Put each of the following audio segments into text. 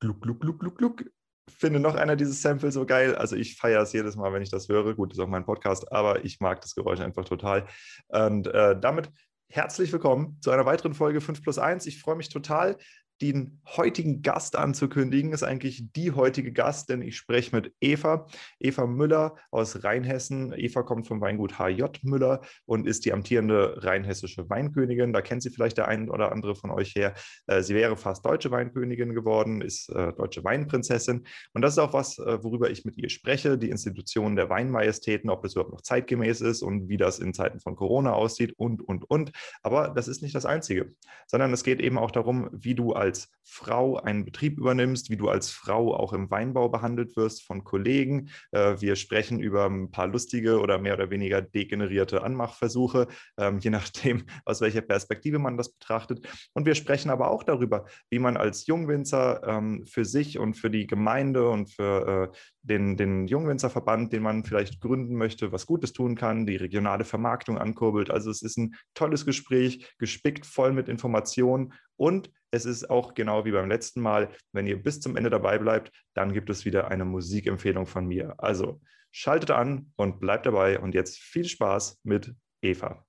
gluck, gluck, gluck, gluck, gluck. Finde noch einer dieses Sample so geil. Also ich feiere es jedes Mal, wenn ich das höre. Gut, ist auch mein Podcast, aber ich mag das Geräusch einfach total. Und äh, damit herzlich willkommen zu einer weiteren Folge 5 plus 1. Ich freue mich total, den heutigen Gast anzukündigen. Ist eigentlich die heutige Gast, denn ich spreche mit Eva, Eva Müller aus Rheinhessen. Eva kommt vom Weingut HJ Müller und ist die amtierende rheinhessische Weinkönigin. Da kennt sie vielleicht der ein oder andere von euch her. Äh, sie wäre fast deutsche Weinkönigin geworden, ist äh, deutsche Weinprinzessin. Und das ist auch was, äh, worüber ich mit ihr spreche, die Institutionen der Weinmajestäten, ob das überhaupt noch zeitgemäß ist und wie das in Zeiten von Corona aussieht und, und, und. Aber das ist nicht das Einzige, sondern es geht eben auch darum, wie du als als Frau einen Betrieb übernimmst, wie du als Frau auch im Weinbau behandelt wirst von Kollegen. Äh, wir sprechen über ein paar lustige oder mehr oder weniger degenerierte Anmachversuche, ähm, je nachdem, aus welcher Perspektive man das betrachtet. Und wir sprechen aber auch darüber, wie man als Jungwinzer ähm, für sich und für die Gemeinde und für äh, den, den Jungwinzerverband, den man vielleicht gründen möchte, was Gutes tun kann, die regionale Vermarktung ankurbelt. Also es ist ein tolles Gespräch, gespickt voll mit Informationen und es ist auch genau wie beim letzten Mal, wenn ihr bis zum Ende dabei bleibt, dann gibt es wieder eine Musikempfehlung von mir. Also schaltet an und bleibt dabei und jetzt viel Spaß mit Eva.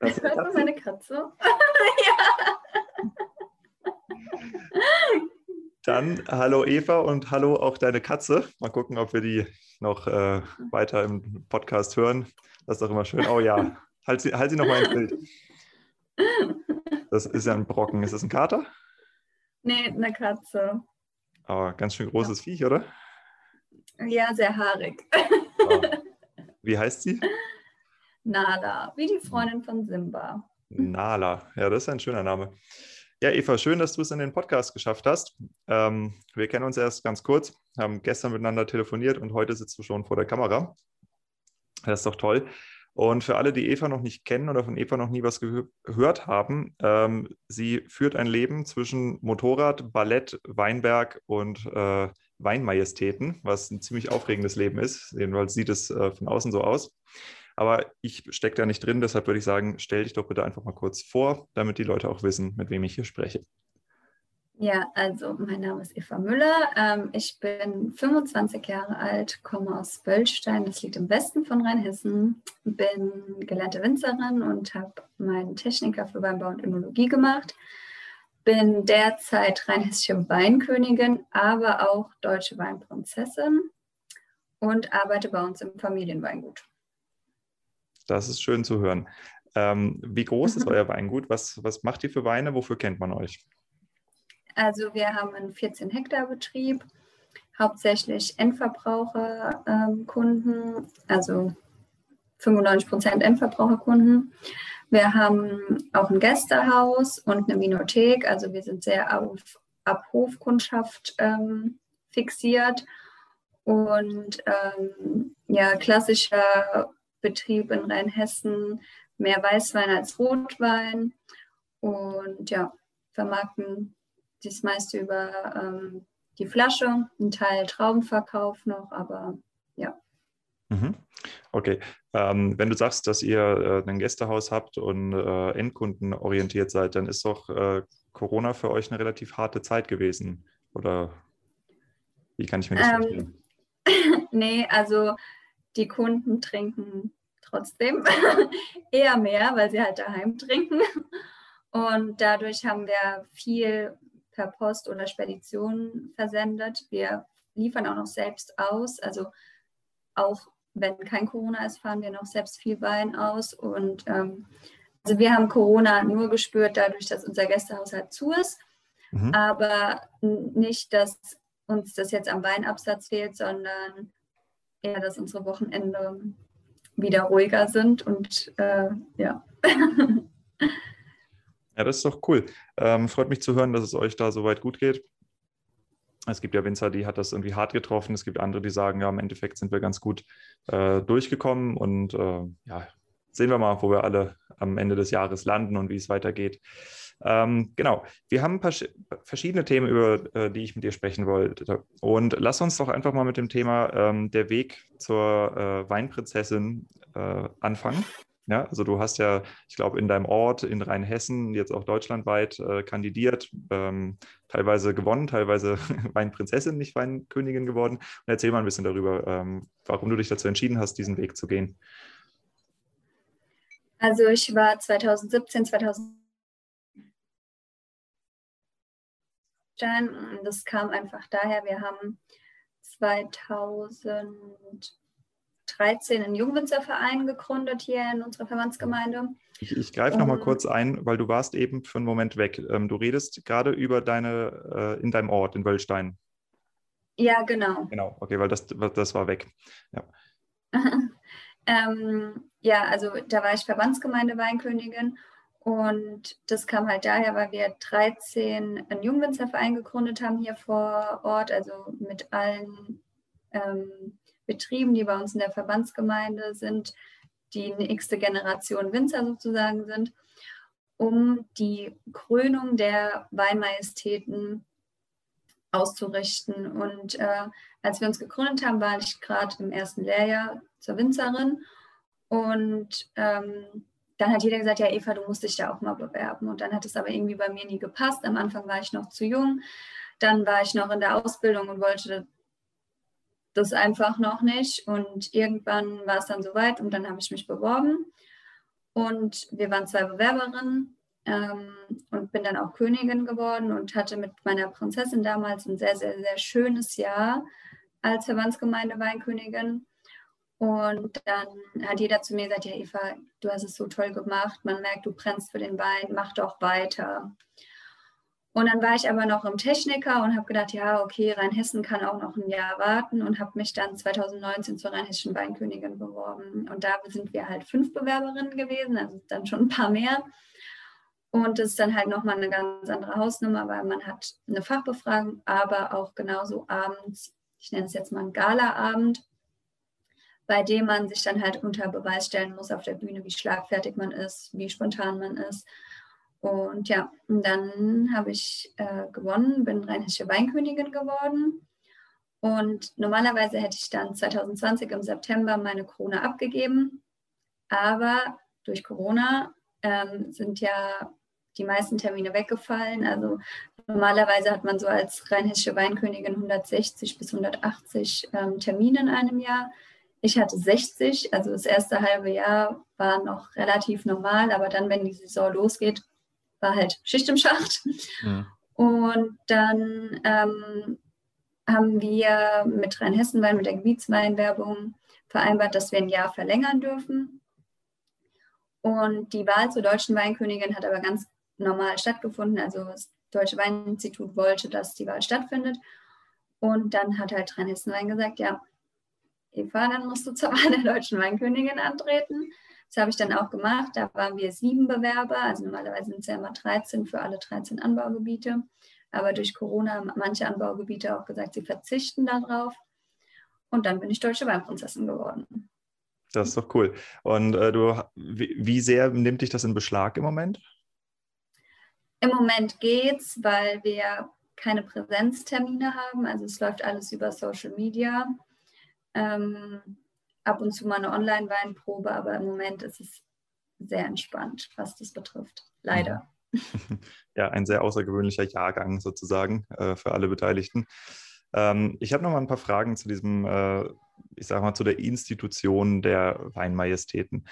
Das ist meine Katze. ja. Dann hallo Eva und hallo auch deine Katze. Mal gucken, ob wir die noch äh, weiter im Podcast hören. Das ist doch immer schön. Oh ja, halt sie, halt sie noch mal ins Bild. Das ist ja ein Brocken. Ist das ein Kater? Nee, eine Katze. Aber ganz schön großes ja. Viech, oder? Ja, sehr haarig. Oh. Wie heißt sie? Nala, wie die Freundin von Simba. Nala, ja, das ist ein schöner Name. Ja, Eva, schön, dass du es in den Podcast geschafft hast. Ähm, wir kennen uns erst ganz kurz, haben gestern miteinander telefoniert und heute sitzt du schon vor der Kamera. Das ist doch toll. Und für alle, die Eva noch nicht kennen oder von Eva noch nie was gehört haben, ähm, sie führt ein Leben zwischen Motorrad, Ballett, Weinberg und äh, Weinmajestäten, was ein ziemlich aufregendes Leben ist. Jedenfalls sieht es äh, von außen so aus. Aber ich stecke da nicht drin, deshalb würde ich sagen, stell dich doch bitte einfach mal kurz vor, damit die Leute auch wissen, mit wem ich hier spreche. Ja, also mein Name ist Eva Müller. Ähm, ich bin 25 Jahre alt, komme aus Böllstein, das liegt im Westen von Rheinhessen. Bin gelernte Winzerin und habe meinen Techniker für Weinbau und Önologie gemacht. Bin derzeit rheinhessische Weinkönigin, aber auch deutsche Weinprinzessin und arbeite bei uns im Familienweingut. Das ist schön zu hören. Ähm, wie groß ist euer Weingut? Was, was macht ihr für Weine? Wofür kennt man euch? Also wir haben einen 14 Hektar Betrieb, hauptsächlich Endverbraucherkunden, ähm, also 95 Prozent Endverbraucherkunden. Wir haben auch ein Gästehaus und eine Minothek, also wir sind sehr auf, auf Hofkundschaft ähm, fixiert und ähm, ja, klassischer Betrieb in Rheinhessen, mehr Weißwein als Rotwein und ja, vermarkten das meiste über ähm, die Flasche, ein Teil Traubenverkauf noch, aber ja. Mhm. Okay, ähm, wenn du sagst, dass ihr äh, ein Gästehaus habt und äh, Endkunden orientiert seid, dann ist doch äh, Corona für euch eine relativ harte Zeit gewesen, oder wie kann ich mir das ähm, vorstellen? nee, also die Kunden trinken trotzdem eher mehr, weil sie halt daheim trinken. Und dadurch haben wir viel per Post oder Spedition versendet. Wir liefern auch noch selbst aus. Also auch wenn kein Corona ist, fahren wir noch selbst viel Wein aus. Und ähm, also wir haben Corona nur gespürt dadurch, dass unser Gästehaus halt zu ist. Mhm. Aber nicht, dass uns das jetzt am Weinabsatz fehlt, sondern eher, dass unsere Wochenende wieder ruhiger sind und äh, ja. ja, das ist doch cool. Ähm, freut mich zu hören, dass es euch da soweit gut geht. Es gibt ja Winzer, die hat das irgendwie hart getroffen. Es gibt andere, die sagen, ja, im Endeffekt sind wir ganz gut äh, durchgekommen und äh, ja, sehen wir mal, wo wir alle am Ende des Jahres landen und wie es weitergeht. Ähm, genau, wir haben ein paar verschiedene Themen, über äh, die ich mit dir sprechen wollte. Und lass uns doch einfach mal mit dem Thema ähm, der Weg zur äh, Weinprinzessin äh, anfangen. Ja, also du hast ja, ich glaube, in deinem Ort in Rheinhessen, jetzt auch deutschlandweit äh, kandidiert, ähm, teilweise gewonnen, teilweise Weinprinzessin, nicht Weinkönigin geworden. Und erzähl mal ein bisschen darüber, ähm, warum du dich dazu entschieden hast, diesen Weg zu gehen. Also ich war 2017, 2000 das kam einfach daher, wir haben 2000 13 einen Jungwinzerverein gegründet hier in unserer Verbandsgemeinde. Ich, ich greife um, noch mal kurz ein, weil du warst eben für einen Moment weg. Ähm, du redest gerade über deine, äh, in deinem Ort, in Wöllstein. Ja, genau. Genau, okay, weil das, das war weg. Ja. ähm, ja, also da war ich Verbandsgemeinde Weinkönigin und das kam halt daher, weil wir 13 einen Jungwinzerverein gegründet haben hier vor Ort, also mit allen ähm, Betrieben, die bei uns in der Verbandsgemeinde sind, die nächste Generation Winzer sozusagen sind, um die Krönung der Weinmajestäten auszurichten. Und äh, als wir uns gegründet haben, war ich gerade im ersten Lehrjahr zur Winzerin. Und ähm, dann hat jeder gesagt, ja Eva, du musst dich da auch mal bewerben. Und dann hat es aber irgendwie bei mir nie gepasst. Am Anfang war ich noch zu jung. Dann war ich noch in der Ausbildung und wollte das einfach noch nicht. Und irgendwann war es dann soweit und dann habe ich mich beworben. Und wir waren zwei Bewerberinnen ähm, und bin dann auch Königin geworden und hatte mit meiner Prinzessin damals ein sehr, sehr, sehr schönes Jahr als Verbandsgemeinde Weinkönigin. Und dann hat jeder zu mir gesagt, ja Eva, du hast es so toll gemacht, man merkt, du brennst für den Wein, mach doch weiter. Und dann war ich aber noch im Techniker und habe gedacht, ja, okay, Rheinhessen kann auch noch ein Jahr warten und habe mich dann 2019 zur Rheinhessischen Weinkönigin beworben. Und da sind wir halt fünf Bewerberinnen gewesen, also dann schon ein paar mehr. Und das ist dann halt nochmal eine ganz andere Hausnummer, weil man hat eine Fachbefragung, aber auch genauso abends, ich nenne es jetzt mal einen Galaabend, bei dem man sich dann halt unter Beweis stellen muss auf der Bühne, wie schlagfertig man ist, wie spontan man ist und ja, und dann habe ich äh, gewonnen, bin rheinische Weinkönigin geworden. Und normalerweise hätte ich dann 2020 im September meine Krone abgegeben. Aber durch Corona ähm, sind ja die meisten Termine weggefallen. Also normalerweise hat man so als rheinische Weinkönigin 160 bis 180 ähm, Termine in einem Jahr. Ich hatte 60, also das erste halbe Jahr war noch relativ normal, aber dann, wenn die Saison losgeht, war halt Schicht im Schacht. Mhm. Und dann ähm, haben wir mit Rheinhessen-Wein, mit der Gebietsweinwerbung vereinbart, dass wir ein Jahr verlängern dürfen. Und die Wahl zur deutschen Weinkönigin hat aber ganz normal stattgefunden. Also das Deutsche Weininstitut wollte, dass die Wahl stattfindet. Und dann hat halt Rheinhessen-Wein gesagt, ja, Eva, dann musst du zur Wahl der deutschen Weinkönigin antreten. Das habe ich dann auch gemacht. Da waren wir sieben Bewerber. Also normalerweise sind es ja immer 13 für alle 13 Anbaugebiete. Aber durch Corona haben manche Anbaugebiete auch gesagt, sie verzichten darauf. Und dann bin ich deutsche Weinprinzessin geworden. Das ist doch cool. Und äh, du, wie, wie sehr nimmt dich das in Beschlag im Moment? Im Moment geht's, weil wir keine Präsenztermine haben. Also es läuft alles über Social Media. Ähm, ab und zu mal eine Online-Weinprobe, aber im Moment ist es sehr entspannt, was das betrifft. Leider. Ja, ein sehr außergewöhnlicher Jahrgang sozusagen äh, für alle Beteiligten. Ähm, ich habe noch mal ein paar Fragen zu diesem äh, ich sage mal, zu der Institution der Weinmajestäten.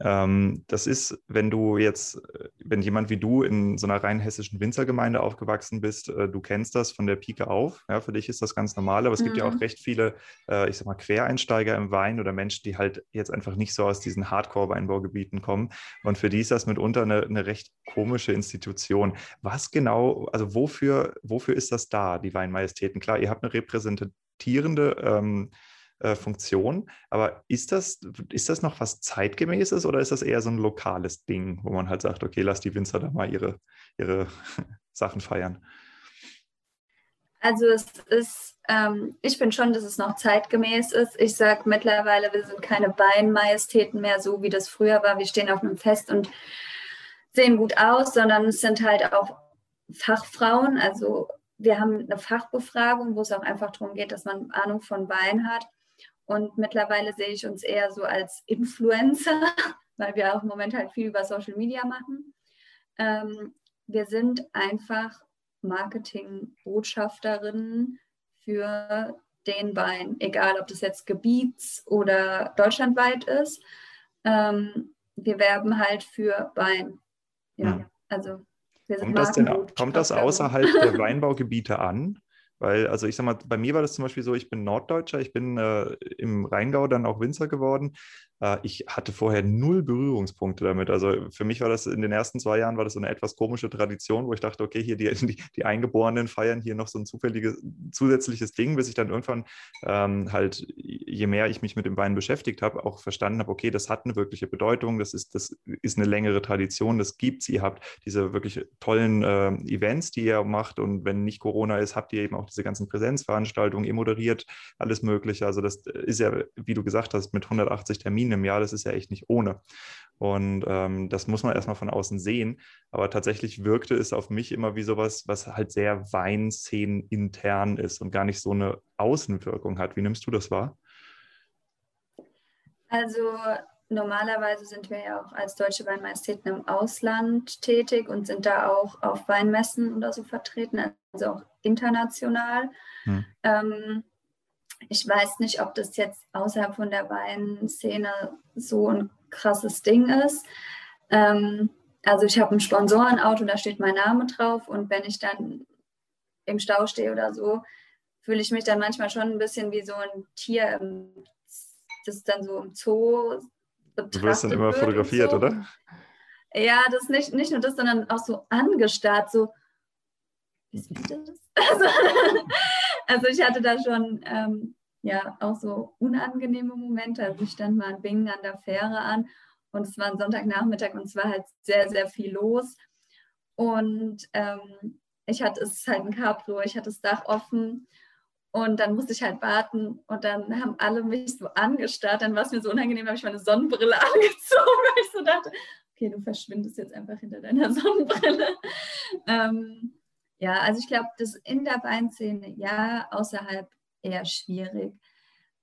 Ähm, das ist, wenn du jetzt, wenn jemand wie du in so einer rein hessischen Winzergemeinde aufgewachsen bist, äh, du kennst das von der Pike auf, ja, für dich ist das ganz normal, aber es mhm. gibt ja auch mhm. recht viele, äh, ich sag mal, Quereinsteiger im Wein oder Menschen, die halt jetzt einfach nicht so aus diesen Hardcore-Weinbaugebieten kommen und für die ist das mitunter eine, eine recht komische Institution. Was genau, also wofür, wofür ist das da, die Weinmajestäten? Klar, ihr habt eine repräsentierende ähm, äh, Funktion. Aber ist das, ist das noch was Zeitgemäßes oder ist das eher so ein lokales Ding, wo man halt sagt, okay, lass die Winzer da mal ihre, ihre Sachen feiern? Also es ist, ähm, ich finde schon, dass es noch zeitgemäß ist. Ich sage mittlerweile, wir sind keine Weinmajestäten mehr, so wie das früher war. Wir stehen auf einem Fest und sehen gut aus, sondern es sind halt auch Fachfrauen. Also wir haben eine Fachbefragung, wo es auch einfach darum geht, dass man Ahnung von Wein hat. Und mittlerweile sehe ich uns eher so als Influencer. weil wir auch im Moment halt viel über Social Media machen. Ähm, wir sind einfach Marketing-Botschafterinnen für den Wein, egal ob das jetzt gebiets- oder deutschlandweit ist. Ähm, wir werben halt für Wein. Ja, ja. also kommt das, denn, kommt das außerhalb der Weinbaugebiete an? Weil, also ich sag mal, bei mir war das zum Beispiel so, ich bin Norddeutscher, ich bin äh, im Rheingau dann auch Winzer geworden. Äh, ich hatte vorher null Berührungspunkte damit. Also für mich war das in den ersten zwei Jahren war das so eine etwas komische Tradition, wo ich dachte, okay, hier die, die, die Eingeborenen feiern hier noch so ein zufälliges, zusätzliches Ding, bis ich dann irgendwann ähm, halt, je mehr ich mich mit dem Wein beschäftigt habe, auch verstanden habe, okay, das hat eine wirkliche Bedeutung, das ist, das ist eine längere Tradition, das gibt es. Ihr habt diese wirklich tollen äh, Events, die ihr macht und wenn nicht Corona ist, habt ihr eben auch diese ganzen Präsenzveranstaltungen, ihr moderiert alles Mögliche. Also das ist ja, wie du gesagt hast, mit 180 Terminen im Jahr, das ist ja echt nicht ohne. Und ähm, das muss man erstmal von außen sehen. Aber tatsächlich wirkte es auf mich immer wie sowas, was halt sehr Weinszenen intern ist und gar nicht so eine Außenwirkung hat. Wie nimmst du das wahr? Also normalerweise sind wir ja auch als deutsche Weinmajestäten im Ausland tätig und sind da auch auf Weinmessen oder so vertreten, also auch international. Hm. Ähm, ich weiß nicht, ob das jetzt außerhalb von der Weinszene so ein krasses Ding ist. Ähm, also ich habe ein Sponsorenauto, da steht mein Name drauf und wenn ich dann im Stau stehe oder so, fühle ich mich dann manchmal schon ein bisschen wie so ein Tier, das dann so im Zoo betrachtet Du wirst dann immer fotografiert, so. oder? Ja, das nicht, nicht nur das, sondern auch so angestarrt, so, wie ist das? Also, also ich hatte da schon ähm, ja auch so unangenehme Momente. Also ich stand mal in Bingen an der Fähre an und es war ein Sonntagnachmittag und es war halt sehr, sehr viel los. Und ähm, ich hatte, es ist halt ein Cabrio, ich hatte das Dach offen und dann musste ich halt warten und dann haben alle mich so angestarrt. Dann war es mir so unangenehm, habe ich meine Sonnenbrille angezogen, weil ich so dachte, okay, du verschwindest jetzt einfach hinter deiner Sonnenbrille. Ähm, ja, also ich glaube, das in der Weinszene, ja, außerhalb eher schwierig.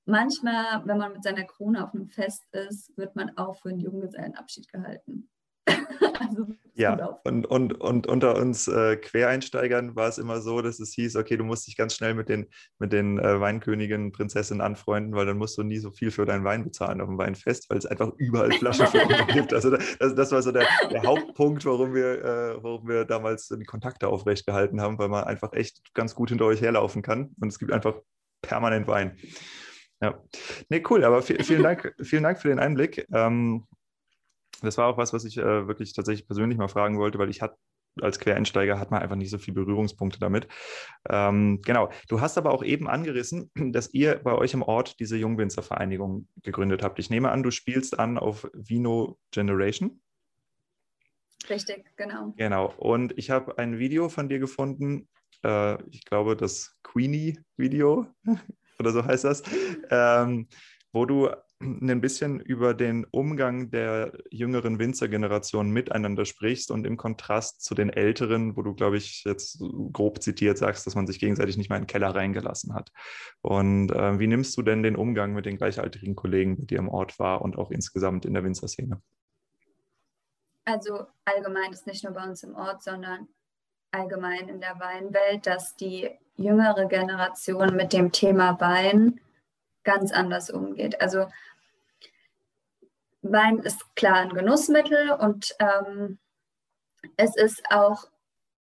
Manchmal, wenn man mit seiner Krone auf einem Fest ist, wird man auch für einen Junggesellenabschied gehalten. also, ja, und, und, und unter uns äh, Quereinsteigern war es immer so, dass es hieß, okay, du musst dich ganz schnell mit den, mit den äh, Weinköniginnen, Prinzessinnen anfreunden, weil dann musst du nie so viel für deinen Wein bezahlen auf dem Weinfest, weil es einfach überall Flaschen für gibt. Also das, das war so der, der Hauptpunkt, warum wir, äh, warum wir damals die Kontakte aufrecht gehalten haben, weil man einfach echt ganz gut hinter euch herlaufen kann und es gibt einfach permanent Wein. Ja, nee, cool, aber vielen Dank, vielen Dank für den Einblick. Ähm, das war auch was, was ich äh, wirklich tatsächlich persönlich mal fragen wollte, weil ich hatte als Quereinsteiger hat man einfach nicht so viele Berührungspunkte damit. Ähm, genau. Du hast aber auch eben angerissen, dass ihr bei euch im Ort diese Jungwinzervereinigung gegründet habt. Ich nehme an, du spielst an auf Vino Generation. Richtig, genau. Genau. Und ich habe ein Video von dir gefunden. Äh, ich glaube, das Queenie-Video oder so heißt das, ähm, wo du ein bisschen über den Umgang der jüngeren Winzergeneration miteinander sprichst und im Kontrast zu den älteren, wo du, glaube ich, jetzt grob zitiert sagst, dass man sich gegenseitig nicht mal in den Keller reingelassen hat. Und äh, wie nimmst du denn den Umgang mit den gleichaltrigen Kollegen, mit dir im Ort war und auch insgesamt in der Winzerszene? Also allgemein ist nicht nur bei uns im Ort, sondern allgemein in der Weinwelt, dass die jüngere Generation mit dem Thema Wein ganz anders umgeht. Also Wein ist klar ein Genussmittel und ähm, es ist auch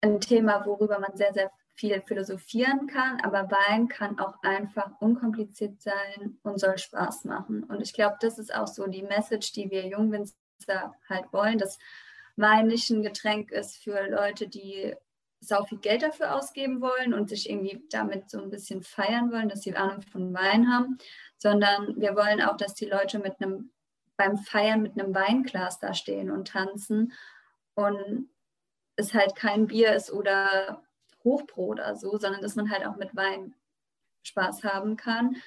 ein Thema, worüber man sehr, sehr viel philosophieren kann, aber Wein kann auch einfach unkompliziert sein und soll Spaß machen. Und ich glaube, das ist auch so die Message, die wir Jungwinzer halt wollen, dass Wein nicht ein Getränk ist für Leute, die sau viel Geld dafür ausgeben wollen und sich irgendwie damit so ein bisschen feiern wollen, dass sie Ahnung von Wein haben, sondern wir wollen auch, dass die Leute mit einem beim Feiern mit einem Weinglas da stehen und tanzen und es halt kein Bier ist oder Hochbrot oder so, sondern dass man halt auch mit Wein Spaß haben kann.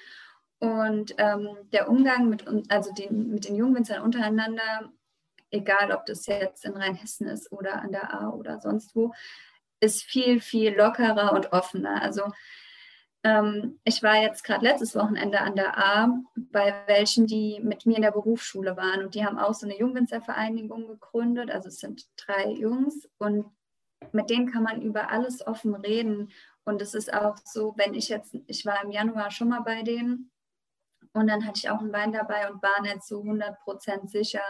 Und ähm, der Umgang mit, also den, mit den Jungwinzern untereinander, egal ob das jetzt in Rheinhessen ist oder an der A oder sonst wo, ist viel, viel lockerer und offener. Also Ähm, ich war jetzt gerade letztes Wochenende an der A bei welchen, die mit mir in der Berufsschule waren und die haben auch so eine Jungwinzervereinigung gegründet. Also es sind drei Jungs und mit denen kann man über alles offen reden. Und es ist auch so, wenn ich jetzt, ich war im Januar schon mal bei denen und dann hatte ich auch einen Wein dabei und war nicht so 100% sicher,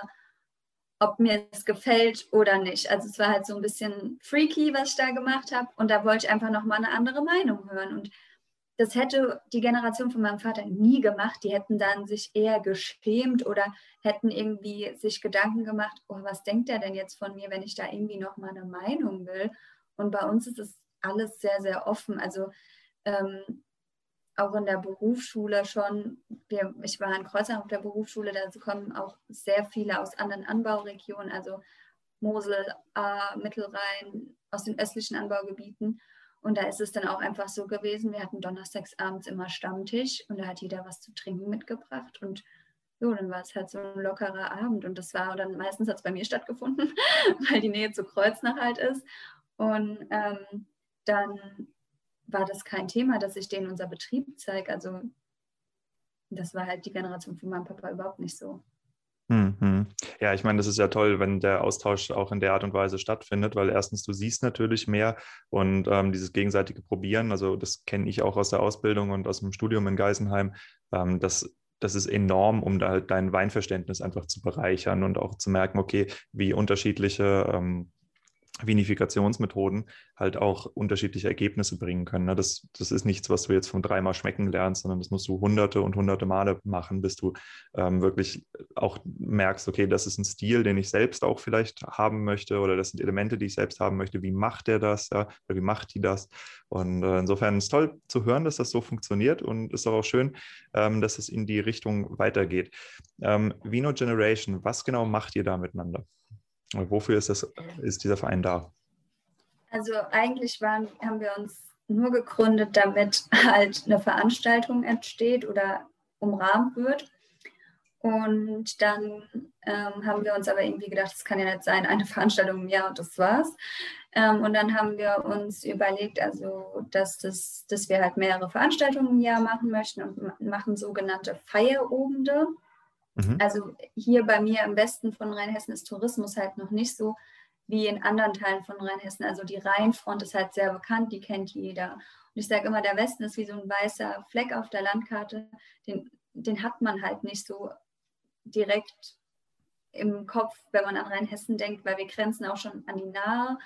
ob mir es gefällt oder nicht. Also es war halt so ein bisschen freaky, was ich da gemacht habe und da wollte ich einfach nochmal eine andere Meinung hören. Und das hätte die Generation von meinem Vater nie gemacht. Die hätten dann sich eher geschämt oder hätten irgendwie sich Gedanken gemacht, oh, was denkt er denn jetzt von mir, wenn ich da irgendwie noch mal eine Meinung will? Und bei uns ist es alles sehr, sehr offen. Also ähm, auch in der Berufsschule schon, wir, ich war in Kreuzern auf der Berufsschule, da kommen auch sehr viele aus anderen Anbauregionen, also Mosel, A, Mittelrhein, aus den östlichen Anbaugebieten. Und da ist es dann auch einfach so gewesen, wir hatten donnerstags abends immer Stammtisch und da hat jeder was zu trinken mitgebracht und so, dann war es halt so ein lockerer Abend und das war dann meistens hat es bei mir stattgefunden, weil die Nähe zu Kreuznach halt ist. Und ähm, dann war das kein Thema, dass ich denen unser Betrieb zeige. Also das war halt die Generation von meinem Papa überhaupt nicht so. Mhm. Ja, ich meine, das ist ja toll, wenn der Austausch auch in der Art und Weise stattfindet, weil erstens du siehst natürlich mehr und ähm, dieses gegenseitige Probieren, also das kenne ich auch aus der Ausbildung und aus dem Studium in Geisenheim, ähm, das, das ist enorm, um da halt dein Weinverständnis einfach zu bereichern und auch zu merken, okay, wie unterschiedliche ähm, Vinifikationsmethoden halt auch unterschiedliche Ergebnisse bringen können. Ne? Das, das ist nichts, was du jetzt von dreimal schmecken lernst, sondern das musst du hunderte und hunderte Male machen, bis du ähm, wirklich auch merkst, okay, das ist ein Stil, den ich selbst auch vielleicht haben möchte oder das sind Elemente, die ich selbst haben möchte. Wie macht der das? Ja? Oder wie macht die das? Und äh, insofern ist es toll zu hören, dass das so funktioniert und ist auch schön, ähm, dass es in die Richtung weitergeht. Ähm, Vino Generation, was genau macht ihr da miteinander? Wofür ist, das, ist dieser Verein da? Also eigentlich waren, haben wir uns nur gegründet, damit halt eine Veranstaltung entsteht oder umrahmt wird. Und dann ähm, haben wir uns aber irgendwie gedacht, es kann ja nicht sein, eine Veranstaltung im Jahr und das war's. Ähm, und dann haben wir uns überlegt, also dass, das, dass wir halt mehrere Veranstaltungen im Jahr machen möchten und machen sogenannte Feierobende. Mhm. Also hier bei mir im Westen von Rheinhessen ist Tourismus halt noch nicht so wie in anderen Teilen von Rheinhessen. Also die Rheinfront ist halt sehr bekannt, die kennt jeder. Und ich sage immer, der Westen ist wie so ein weißer Fleck auf der Landkarte. Den, den hat man halt nicht so direkt im Kopf, wenn man an Rheinhessen denkt, weil wir grenzen auch schon an die Nahe.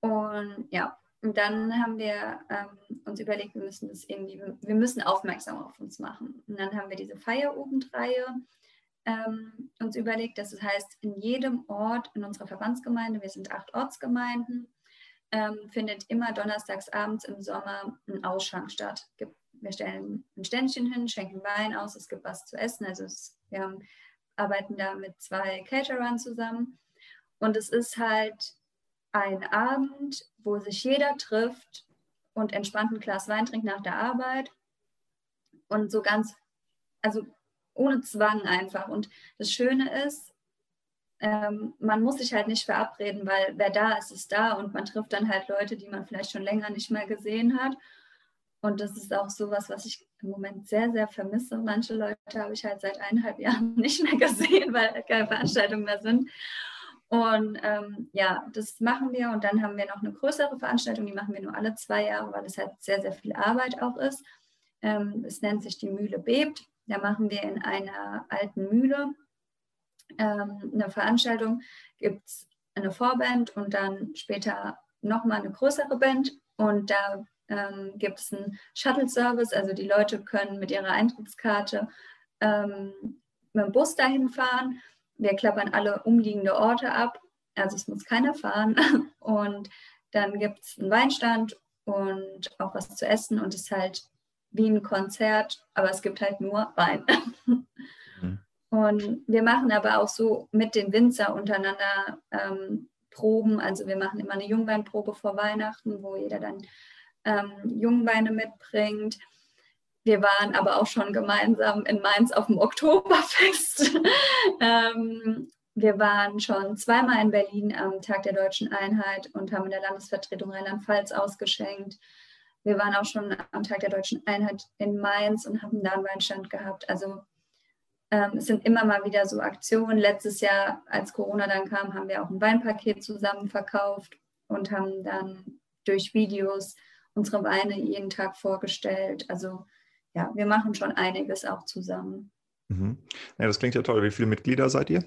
Und ja, und dann haben wir ähm, uns überlegt, wir müssen das irgendwie, wir müssen aufmerksam auf uns machen. Und dann haben wir diese Feierobendreihe ähm, uns überlegt, dass es das heißt, in jedem Ort in unserer Verbandsgemeinde, wir sind acht Ortsgemeinden, ähm, findet immer donnerstags abends im Sommer ein Ausschank statt. Wir stellen ein Ständchen hin, schenken Wein aus, es gibt was zu essen. Also es, wir haben, arbeiten da mit zwei Caterern zusammen. Und es ist halt ein Abend, wo sich jeder trifft und entspannt ein Glas Wein trinkt nach der Arbeit und so ganz, also ohne Zwang einfach. Und das Schöne ist, ähm, man muss sich halt nicht verabreden, weil wer da ist, ist da und man trifft dann halt Leute, die man vielleicht schon länger nicht mehr gesehen hat. Und das ist auch sowas, was ich im Moment sehr, sehr vermisse. Manche Leute habe ich halt seit eineinhalb Jahren nicht mehr gesehen, weil keine Veranstaltungen mehr sind. Und ähm, ja, das machen wir. Und dann haben wir noch eine größere Veranstaltung, die machen wir nur alle zwei Jahre, weil es halt sehr, sehr viel Arbeit auch ist. Ähm, es nennt sich die Mühle bebt. Da machen wir in einer alten Mühle ähm, eine Veranstaltung, gibt es eine Vorband und dann später nochmal eine größere Band. Und da ähm, gibt es einen Shuttle-Service, also die Leute können mit ihrer Eintrittskarte ähm, mit dem Bus dahin fahren wir klappern alle umliegende Orte ab, also es muss keiner fahren. Und dann gibt es einen Weinstand und auch was zu essen und es ist halt wie ein Konzert, aber es gibt halt nur Wein. Mhm. Und wir machen aber auch so mit den Winzer untereinander ähm, Proben. Also wir machen immer eine Jungweinprobe vor Weihnachten, wo jeder dann ähm, Jungweine mitbringt. Wir waren aber auch schon gemeinsam in Mainz auf dem Oktoberfest. ähm, wir waren schon zweimal in Berlin am Tag der deutschen Einheit und haben in der Landesvertretung Rheinland-Pfalz ausgeschenkt. wir waren auch schon am Tag der deutschen Einheit in Mainz und haben da einen Weinstand gehabt. Also ähm, es sind immer mal wieder so Aktionen. Letztes Jahr, als Corona dann kam, haben wir auch ein Weinpaket zusammen verkauft und haben dann durch Videos unsere Weine jeden Tag vorgestellt. Also ja, wir machen schon einiges auch zusammen. Mhm. Ja, das klingt ja toll. Wie viele Mitglieder seid ihr?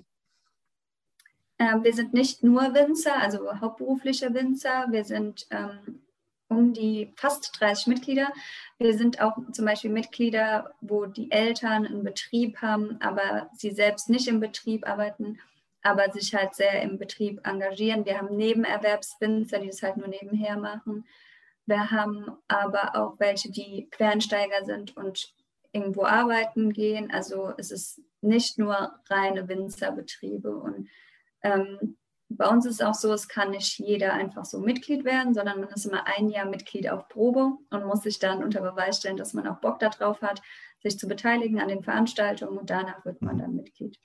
Ähm, wir sind nicht nur Winzer, also hauptberufliche Winzer. Wir sind ähm, um die fast 30 Mitglieder. Wir sind auch zum Beispiel Mitglieder, wo die Eltern einen Betrieb haben, aber sie selbst nicht im Betrieb arbeiten, aber sich halt sehr im Betrieb engagieren. Wir haben Nebenerwerbswinzer, die das halt nur nebenher machen. Wir haben aber auch welche, die Quereinsteiger sind und irgendwo arbeiten gehen. Also es ist nicht nur reine Winzerbetriebe. Und ähm, bei uns ist es auch so, es kann nicht jeder einfach so Mitglied werden, sondern man ist immer ein Jahr Mitglied auf Probe und muss sich dann unter Beweis stellen, dass man auch Bock darauf hat, sich zu beteiligen an den Veranstaltungen und danach wird man dann Mitglied.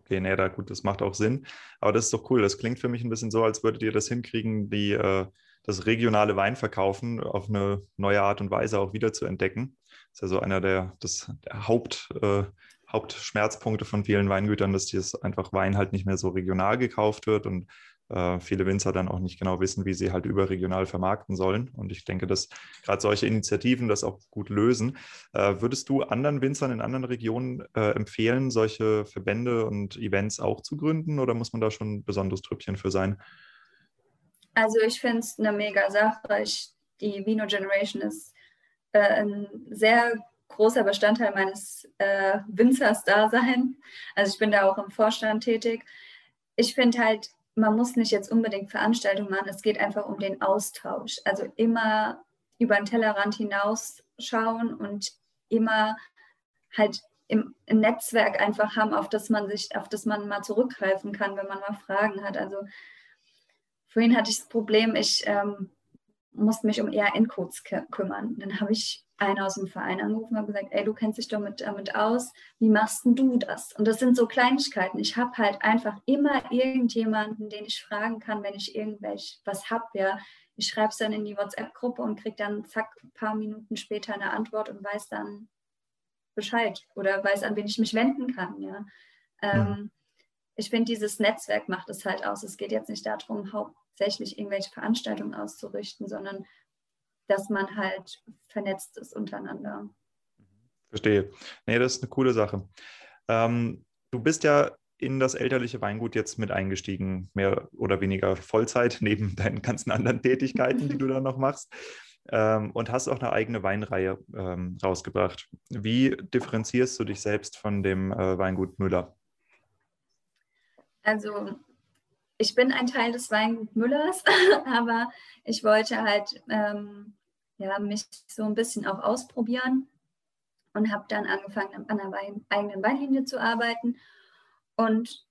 Okay, nee, da gut, das macht auch Sinn. Aber das ist doch cool. Das klingt für mich ein bisschen so, als würdet ihr das hinkriegen, die äh, das regionale Weinverkaufen auf eine neue Art und Weise auch wieder zu entdecken. Das ist ja so einer der, das, der Haupt, äh, Hauptschmerzpunkte von vielen Weingütern, dass dieses einfach Wein halt nicht mehr so regional gekauft wird und äh, viele Winzer dann auch nicht genau wissen, wie sie halt überregional vermarkten sollen. Und ich denke, dass gerade solche Initiativen das auch gut lösen. Äh, würdest du anderen Winzern in anderen Regionen äh, empfehlen, solche Verbände und Events auch zu gründen oder muss man da schon ein besonderes Trüppchen für sein? Also ich finde es eine mega Sache. Ich, die Vino Generation ist äh, ein sehr großer Bestandteil meines äh, Winzers-Dasein. Also ich bin da auch im Vorstand tätig. Ich finde halt, man muss nicht jetzt unbedingt Veranstaltungen machen, es geht einfach um den Austausch. Also immer über den Tellerrand hinausschauen und immer halt im, Netzwerk einfach haben, auf das man sich, auf das man mal zurückgreifen kann, wenn man mal Fragen hat. Also Vorhin hatte ich das Problem, ich ähm, musste mich um ERN-Codes kümmern. Dann habe ich einen aus dem Verein angerufen und gesagt, ey, du kennst dich damit, damit aus, wie machst denn du das? Und das sind so Kleinigkeiten. Ich habe halt einfach immer irgendjemanden, den ich fragen kann, wenn ich irgendwelch was habe, ja. Ich schreibe es dann in die WhatsApp-Gruppe und kriege dann zack, ein paar Minuten später eine Antwort und weiß dann Bescheid oder weiß, an wen ich mich wenden kann, ja. Ähm, ich finde, dieses Netzwerk macht es halt aus. Es geht jetzt nicht darum, hauptsächlich irgendwelche Veranstaltungen auszurichten, sondern dass man halt vernetzt ist untereinander. Verstehe. Nee, das ist eine coole Sache. Ähm, du bist ja in das elterliche Weingut jetzt mit eingestiegen, mehr oder weniger Vollzeit, neben deinen ganzen anderen Tätigkeiten, die du da noch machst. Ähm, und hast auch eine eigene Weinreihe ähm, rausgebracht. Wie differenzierst du dich selbst von dem äh, Weingut Müller? Also ich bin ein Teil des Weingut Müllers, aber ich wollte halt ähm, ja, mich so ein bisschen auch ausprobieren und habe dann angefangen, an einer Wein, eigenen Weinlinie zu arbeiten und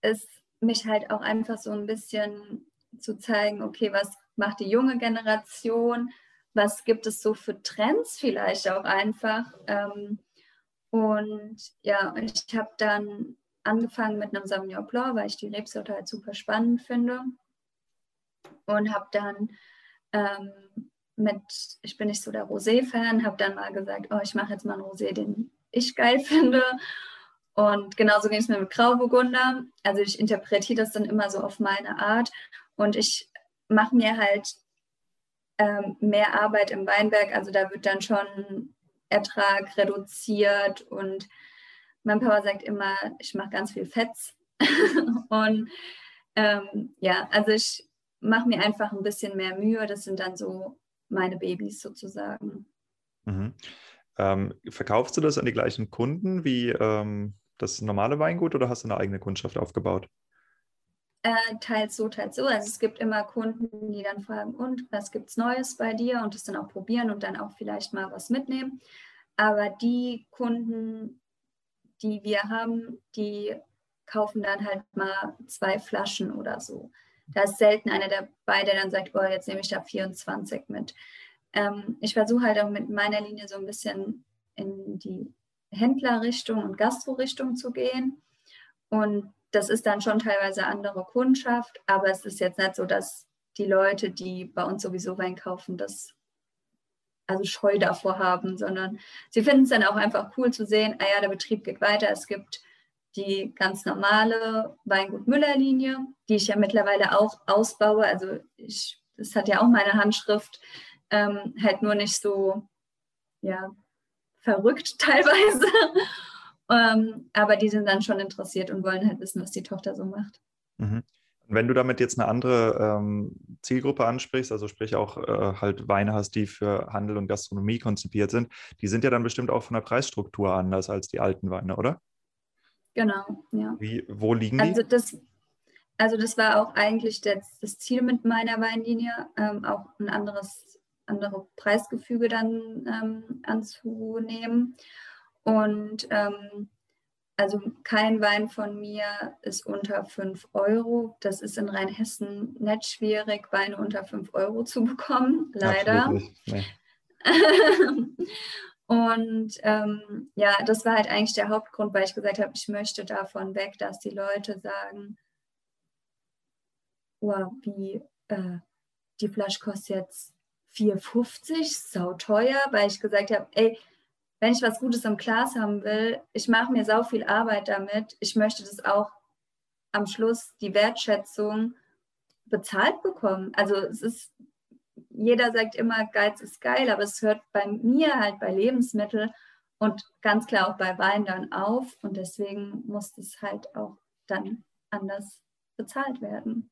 es mich halt auch einfach so ein bisschen zu zeigen, okay, was macht die junge Generation, was gibt es so für Trends vielleicht auch einfach. Ähm, und ja, ich habe dann angefangen mit einem Sauvignon Blanc, weil ich die Rebsorte halt super spannend finde. Und habe dann ähm, mit, ich bin nicht so der Rosé-Fan, habe dann mal gesagt, oh, ich mache jetzt mal einen Rosé, den ich geil finde. Und genauso ging es mir mit Grauburgunder. Also ich interpretiere das dann immer so auf meine Art. Und ich mache mir halt ähm, mehr Arbeit im Weinberg. Also da wird dann schon Ertrag reduziert und mein Papa sagt immer, ich mache ganz viel Fetts. und ähm, ja, also ich mache mir einfach ein bisschen mehr Mühe. Das sind dann so meine Babys sozusagen. Mhm. Ähm, verkaufst du das an die gleichen Kunden wie ähm, das normale Weingut oder hast du eine eigene Kundschaft aufgebaut? Äh, teils so, teils so. Also es gibt immer Kunden, die dann fragen, und was gibt es Neues bei dir und das dann auch probieren und dann auch vielleicht mal was mitnehmen. Aber die Kunden, die wir haben, die kaufen dann halt mal zwei Flaschen oder so. Da ist selten einer dabei, der dann sagt, oh, jetzt nehme ich da 24 mit. Ähm, ich versuche halt auch mit meiner Linie so ein bisschen in die Händlerrichtung und Gastro-Richtung zu gehen. Und das ist dann schon teilweise andere Kundschaft, aber es ist jetzt nicht so, dass die Leute, die bei uns sowieso Wein kaufen, das also Scheu davor haben, sondern sie finden es dann auch einfach cool zu sehen, ah ja, der Betrieb geht weiter, es gibt die ganz normale Weingut Müller-Linie, die ich ja mittlerweile auch ausbaue. Also ich, das hat ja auch meine Handschrift, ähm, halt nur nicht so ja, verrückt teilweise. ähm, aber die sind dann schon interessiert und wollen halt wissen, was die Tochter so macht. Mhm. Wenn du damit jetzt eine andere ähm, Zielgruppe ansprichst, also sprich auch äh, halt Weine hast, die für Handel und Gastronomie konzipiert sind, die sind ja dann bestimmt auch von der Preisstruktur anders als die alten Weine, oder? Genau, ja. Wie, wo liegen die? Also das, also das war auch eigentlich das, das Ziel mit meiner Weinlinie, ähm, auch ein anderes andere Preisgefüge dann ähm, anzunehmen. Und ähm, also kein Wein von mir ist unter 5 Euro. Das ist in Rheinhessen nicht schwierig, Weine unter 5 Euro zu bekommen, leider. Nee. Und ähm, ja, das war halt eigentlich der Hauptgrund, weil ich gesagt habe, ich möchte davon weg, dass die Leute sagen, wow, wie äh, die Flasche kostet jetzt 4,50, sau teuer, weil ich gesagt habe, ey, wenn ich was Gutes im Glas haben will, ich mache mir sau viel Arbeit damit. Ich möchte das auch am Schluss die Wertschätzung bezahlt bekommen. Also es ist jeder sagt immer, Geiz ist geil, aber es hört bei mir halt bei Lebensmitteln und ganz klar auch bei Wein dann auf. Und deswegen muss es halt auch dann anders bezahlt werden.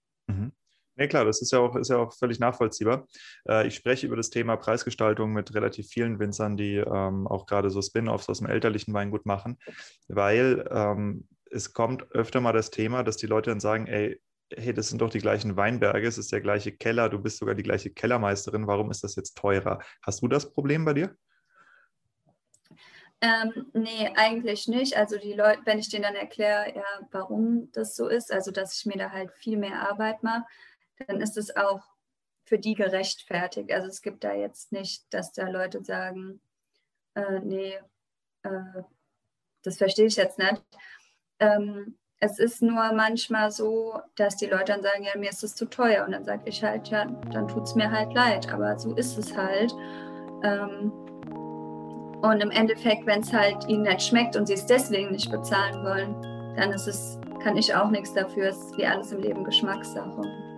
Nee, klar, das ist ja auch, ist ja auch völlig nachvollziehbar. Äh, ich spreche über das Thema Preisgestaltung mit relativ vielen Winzern, die ähm, auch gerade so Spin-offs aus dem elterlichen Weingut machen, weil ähm, es kommt öfter mal das Thema, dass die Leute dann sagen, ey, hey, das sind doch die gleichen Weinberge, es ist der gleiche Keller, du bist sogar die gleiche Kellermeisterin, warum ist das jetzt teurer? Hast du das Problem bei dir? Ähm, nee, eigentlich nicht. Also die Leute, wenn ich denen dann erkläre, ja, warum das so ist, also dass ich mir da halt viel mehr Arbeit mache, dann ist es auch für die gerechtfertigt. Also es gibt da jetzt nicht, dass da Leute sagen, äh, nee, äh, das verstehe ich jetzt nicht. Ähm, es ist nur manchmal so, dass die Leute dann sagen, ja, mir ist das zu teuer. Und dann sage ich halt, ja, dann tut es mir halt leid. Aber so ist es halt. Ähm, und im Endeffekt, wenn es halt ihnen nicht schmeckt und sie es deswegen nicht bezahlen wollen, dann ist es, kann ich auch nichts dafür. Es ist wie alles im Leben Geschmackssache.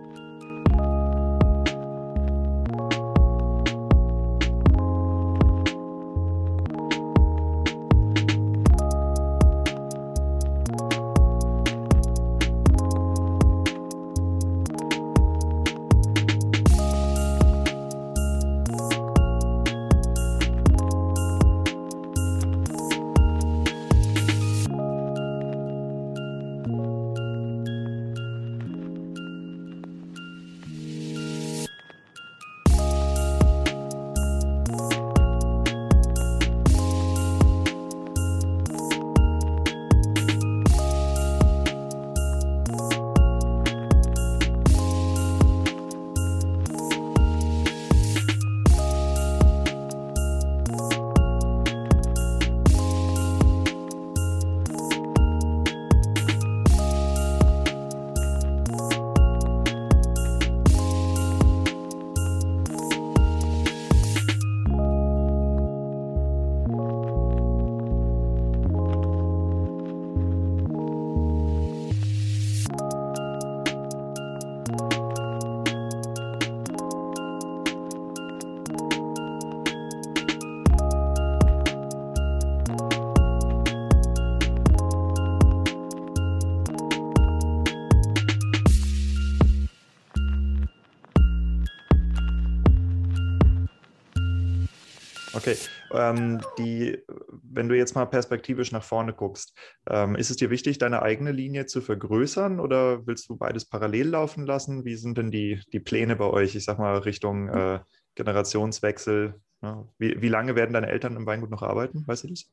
Okay, ähm, die, wenn du jetzt mal perspektivisch nach vorne guckst, ähm, ist es dir wichtig, deine eigene Linie zu vergrößern oder willst du beides parallel laufen lassen? Wie sind denn die, die Pläne bei euch, ich sag mal, Richtung äh, Generationswechsel? Ne? Wie, wie lange werden deine Eltern im Weingut noch arbeiten? Weißt du das?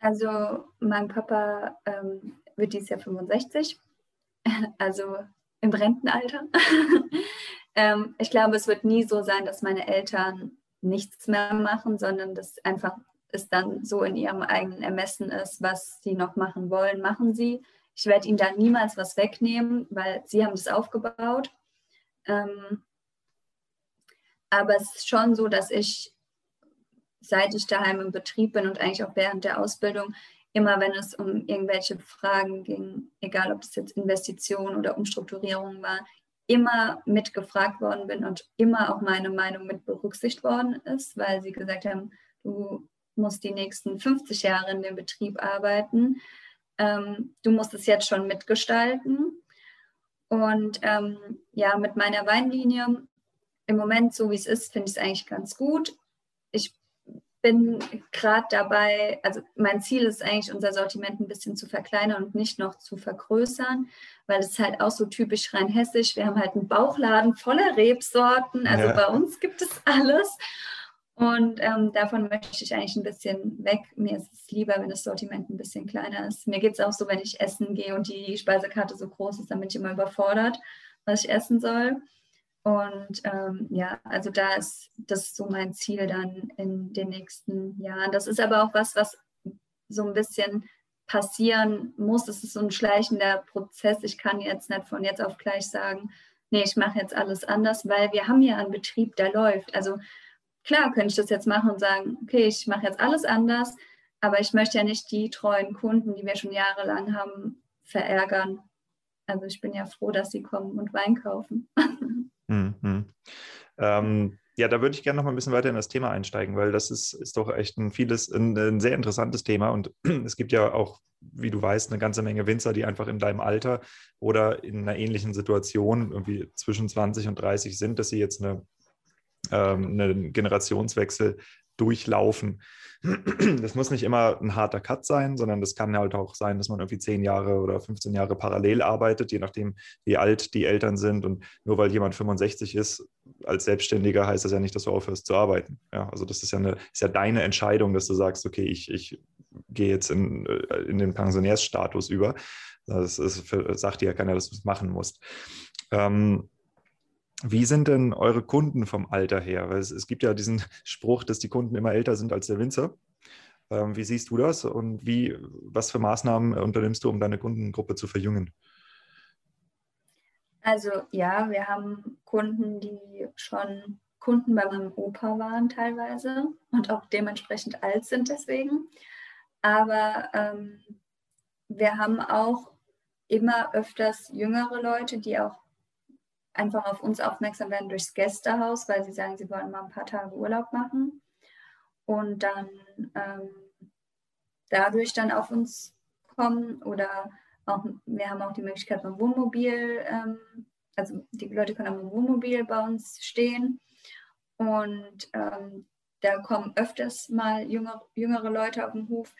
Also, mein Papa ähm, wird dieses Jahr 65, also im Rentenalter. Ähm, ich glaube, es wird nie so sein, dass meine Eltern nichts mehr machen, sondern dass einfach es dann so in ihrem eigenen Ermessen ist, was sie noch machen wollen, machen sie. Ich werde ihnen da niemals was wegnehmen, weil sie haben es aufgebaut. Ähm, aber es ist schon so, dass ich seit ich daheim im Betrieb bin und eigentlich auch während der Ausbildung, immer wenn es um irgendwelche Fragen ging, egal ob es jetzt Investitionen oder Umstrukturierung war, immer mitgefragt worden bin und immer auch meine Meinung mit berücksichtigt worden ist, weil sie gesagt haben, du musst die nächsten 50 Jahre in dem Betrieb arbeiten. Ähm, du musst es jetzt schon mitgestalten. Und ähm, ja, mit meiner Weinlinie im Moment, so wie es ist, finde ich es eigentlich ganz gut. Ich bin gerade dabei, also mein Ziel ist eigentlich, unser Sortiment ein bisschen zu verkleinern und nicht noch zu vergrößern, weil es halt auch so typisch rein hessisch. Wir haben halt einen Bauchladen voller Rebsorten, also ja. bei uns gibt es alles. Und ähm, davon möchte ich eigentlich ein bisschen weg. Mir ist es lieber, wenn das Sortiment ein bisschen kleiner ist. Mir geht es auch so, wenn ich essen gehe und die Speisekarte so groß ist, dann bin ich immer überfordert, was ich essen soll. Und ähm, ja, also da ist das so mein Ziel dann in den nächsten Jahren. Das ist aber auch was, was so ein bisschen passieren muss. Es ist so ein schleichender Prozess. Ich kann jetzt nicht von jetzt auf gleich sagen, nee, ich mache jetzt alles anders, weil wir haben ja einen Betrieb, der läuft. Also klar könnte ich das jetzt machen und sagen, okay, ich mache jetzt alles anders, aber ich möchte ja nicht die treuen Kunden, die wir schon jahrelang haben, verärgern. Also ich bin ja froh, dass sie kommen und Wein kaufen. Mhm. Ähm, ja, da würde ich gerne noch mal ein bisschen weiter in das Thema einsteigen, weil das ist, ist doch echt ein vieles, ein, ein, sehr interessantes Thema. Und es gibt ja auch, wie du weißt, eine ganze Menge Winzer, die einfach in deinem Alter oder in einer ähnlichen Situation irgendwie zwischen 20 und 30 sind, dass sie jetzt eine, ähm, einen Generationswechsel durchlaufen. Das muss nicht immer ein harter Cut sein, sondern das kann halt auch sein, dass man irgendwie zehn Jahre oder 15 Jahre parallel arbeitet, je nachdem, wie alt die Eltern sind. Und nur weil jemand 65 ist, als Selbstständiger heißt das ja nicht, dass du aufhörst zu arbeiten. Ja, also das ist ja, eine, ist ja deine Entscheidung, dass du sagst, okay, ich, ich gehe jetzt in, äh, in den Pensionärsstatus über. Das ist, sagt dir ja keiner, dass du es machen musst. Ähm, wie sind denn eure Kunden vom Alter her? Weil es, es, gibt ja diesen Spruch, dass die Kunden immer älter sind als der Winzer. Ähm, wie siehst du das und wie, was für Maßnahmen unternimmst du, um deine Kundengruppe zu verjüngen? Also ja, wir haben Kunden, die schon Kunden bei meinem Opa waren teilweise und auch dementsprechend alt sind deswegen. Aber ähm, wir haben auch immer öfters jüngere Leute, die auch einfach auf uns aufmerksam werden durchs Gästehaus, weil sie sagen, sie wollen mal ein paar Tage Urlaub machen und dann ähm, dadurch dann auf uns kommen oder auch, wir haben auch die Möglichkeit beim Wohnmobil, ähm, also die Leute können am Wohnmobil bei uns stehen und ähm, da kommen öfters mal jüngere, jüngere Leute auf den Hof.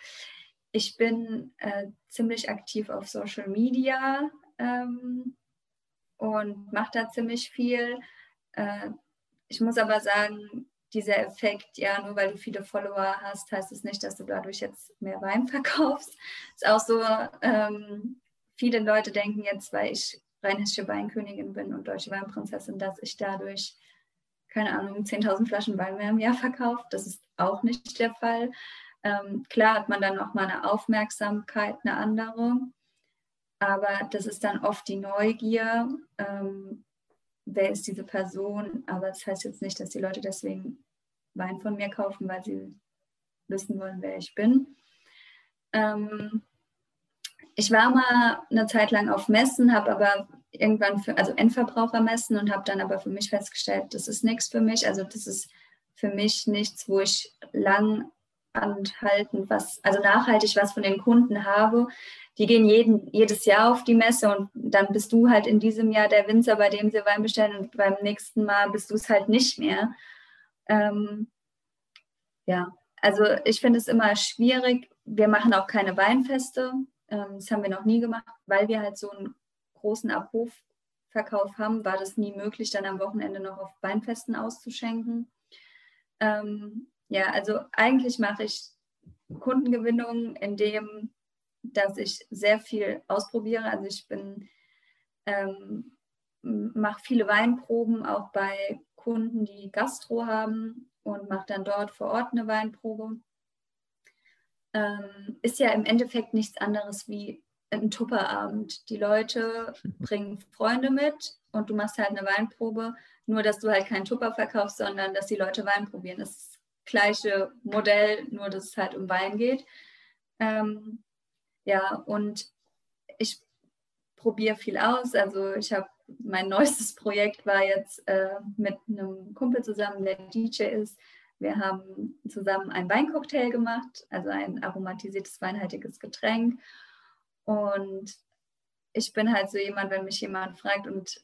Ich bin äh, ziemlich aktiv auf Social Media. Ähm, und mache da ziemlich viel. Äh, ich muss aber sagen, dieser Effekt, ja, nur weil du viele Follower hast, heißt es nicht, dass du dadurch jetzt mehr Wein verkaufst. Ist auch so, ähm, viele Leute denken jetzt, weil ich rheinische Weinkönigin bin und deutsche Weinprinzessin, dass ich dadurch, keine Ahnung, 10.000 Flaschen Wein mehr im Jahr verkaufe. Das ist auch nicht der Fall. Ähm, klar hat man dann noch mal eine Aufmerksamkeit, eine andere. Aber das ist dann oft die Neugier, ähm, wer ist diese Person. Aber das heißt jetzt nicht, dass die Leute deswegen Wein von mir kaufen, weil sie wissen wollen, wer ich bin. Ähm, ich war mal eine Zeit lang auf Messen, habe aber irgendwann für, also Endverbrauchermessen und habe dann aber für mich festgestellt, das ist nichts für mich. Also das ist für mich nichts, wo ich lang anhaltend was, also nachhaltig was von den Kunden habe die gehen jeden, jedes Jahr auf die Messe und dann bist du halt in diesem Jahr der Winzer, bei dem sie Wein bestellen und beim nächsten Mal bist du es halt nicht mehr. Ähm, ja, also ich finde es immer schwierig. Wir machen auch keine Weinfeste. Ähm, das haben wir noch nie gemacht, weil wir halt so einen großen Abrufverkauf haben, war das nie möglich, dann am Wochenende noch auf Weinfesten auszuschenken. Ähm, ja, also eigentlich mache ich Kundengewinnung, indem dass ich sehr viel ausprobiere. Also ich bin, ähm, mache viele Weinproben auch bei Kunden, die Gastro haben und mache dann dort vor Ort eine Weinprobe. Ähm, ist ja im Endeffekt nichts anderes wie ein Tupperabend. Die Leute bringen Freunde mit und du machst halt eine Weinprobe, nur dass du halt keinen Tupper verkaufst, sondern dass die Leute Wein probieren. Das ist gleiche Modell, nur dass es halt um Wein geht. Ähm, ja, und ich probiere viel aus. Also ich habe mein neuestes Projekt war jetzt äh, mit einem Kumpel zusammen, der DJ ist. Wir haben zusammen einen Weincocktail gemacht, also ein aromatisiertes weinhaltiges Getränk. Und ich bin halt so jemand, wenn mich jemand fragt und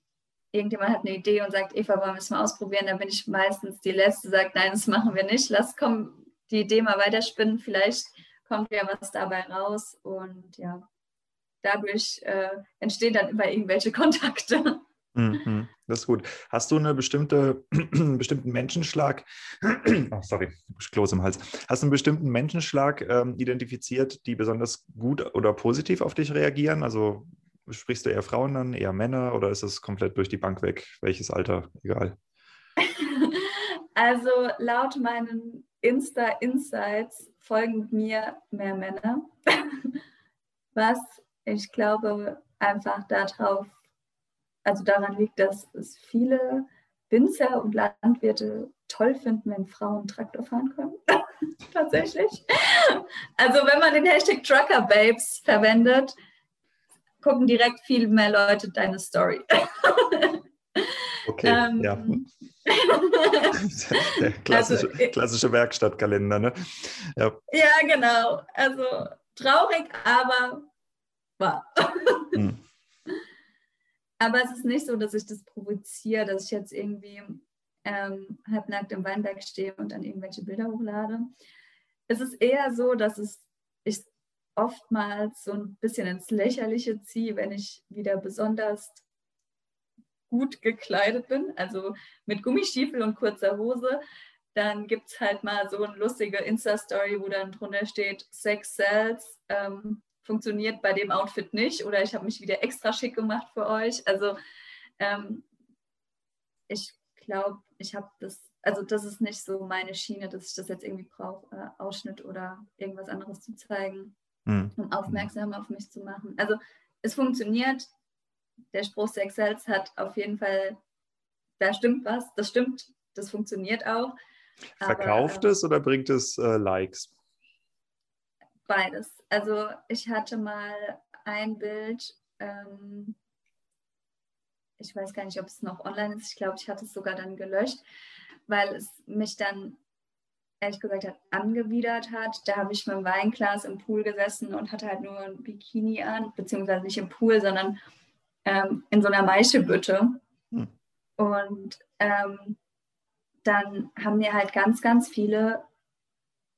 irgendjemand hat eine Idee und sagt, Eva, wollen wir es mal ausprobieren, dann bin ich meistens die Letzte, sagt, nein, das machen wir nicht. Lass kommen, die Idee mal weiterspinnen. Vielleicht kommt ja was dabei raus. Und ja, dadurch äh, entstehen dann immer irgendwelche Kontakte. Mhm, das ist gut. Hast du eine bestimmte, einen bestimmten Menschenschlag, oh, sorry, Kloß im Hals, hast du einen bestimmten Menschenschlag ähm, identifiziert, die besonders gut oder positiv auf dich reagieren? Also sprichst du eher Frauen an, eher Männer oder ist es komplett durch die Bank weg? Welches Alter? Egal. Also laut meinen Insta-Insights folgen mir mehr Männer, was ich glaube einfach darauf also daran liegt, dass es viele Winzer und Landwirte toll finden, wenn Frauen Traktor fahren können. Tatsächlich. Also wenn man den Hashtag Trucker Babes verwendet, gucken direkt viel mehr Leute deine Story. Okay, ähm, ja. Der klassische, also, klassische Werkstattkalender, ne? Ja. ja, genau. Also traurig, aber wahr. Hm. Aber es ist nicht so, dass ich das provoziere, dass ich jetzt irgendwie ähm, halbnackt im Weinberg stehe und dann irgendwelche Bilder hochlade. Es ist eher so, dass es oftmals so ein bisschen ins Lächerliche ziehe, wenn ich wieder besonders gut gekleidet bin, also mit Gummistiefel und kurzer Hose. Dann gibt es halt mal so eine lustige Insta-Story, wo dann drunter steht, Sex sells, ähm, funktioniert bei dem Outfit nicht oder ich habe mich wieder extra schick gemacht für euch. Also ähm, ich glaube, ich habe das, also das ist nicht so meine Schiene, dass ich das jetzt irgendwie brauche, äh, Ausschnitt oder irgendwas anderes zu zeigen, mhm. um aufmerksam auf mich zu machen. Also es funktioniert. Der Spruch Sex Sales hat auf jeden Fall, da stimmt was, das stimmt, das funktioniert auch. Verkauft aber, es oder bringt es äh, Likes? Beides. Also ich hatte mal ein Bild, ähm, ich weiß gar nicht, ob es noch online ist. Ich glaube, ich hatte es sogar dann gelöscht, weil es mich dann ehrlich gesagt hat, angewidert hat. Da habe ich mit dem Weinglas im Pool gesessen und hatte halt nur ein Bikini an, beziehungsweise nicht im Pool, sondern ähm, in so einer Maischebütte. Hm. Und ähm, dann haben mir halt ganz, ganz viele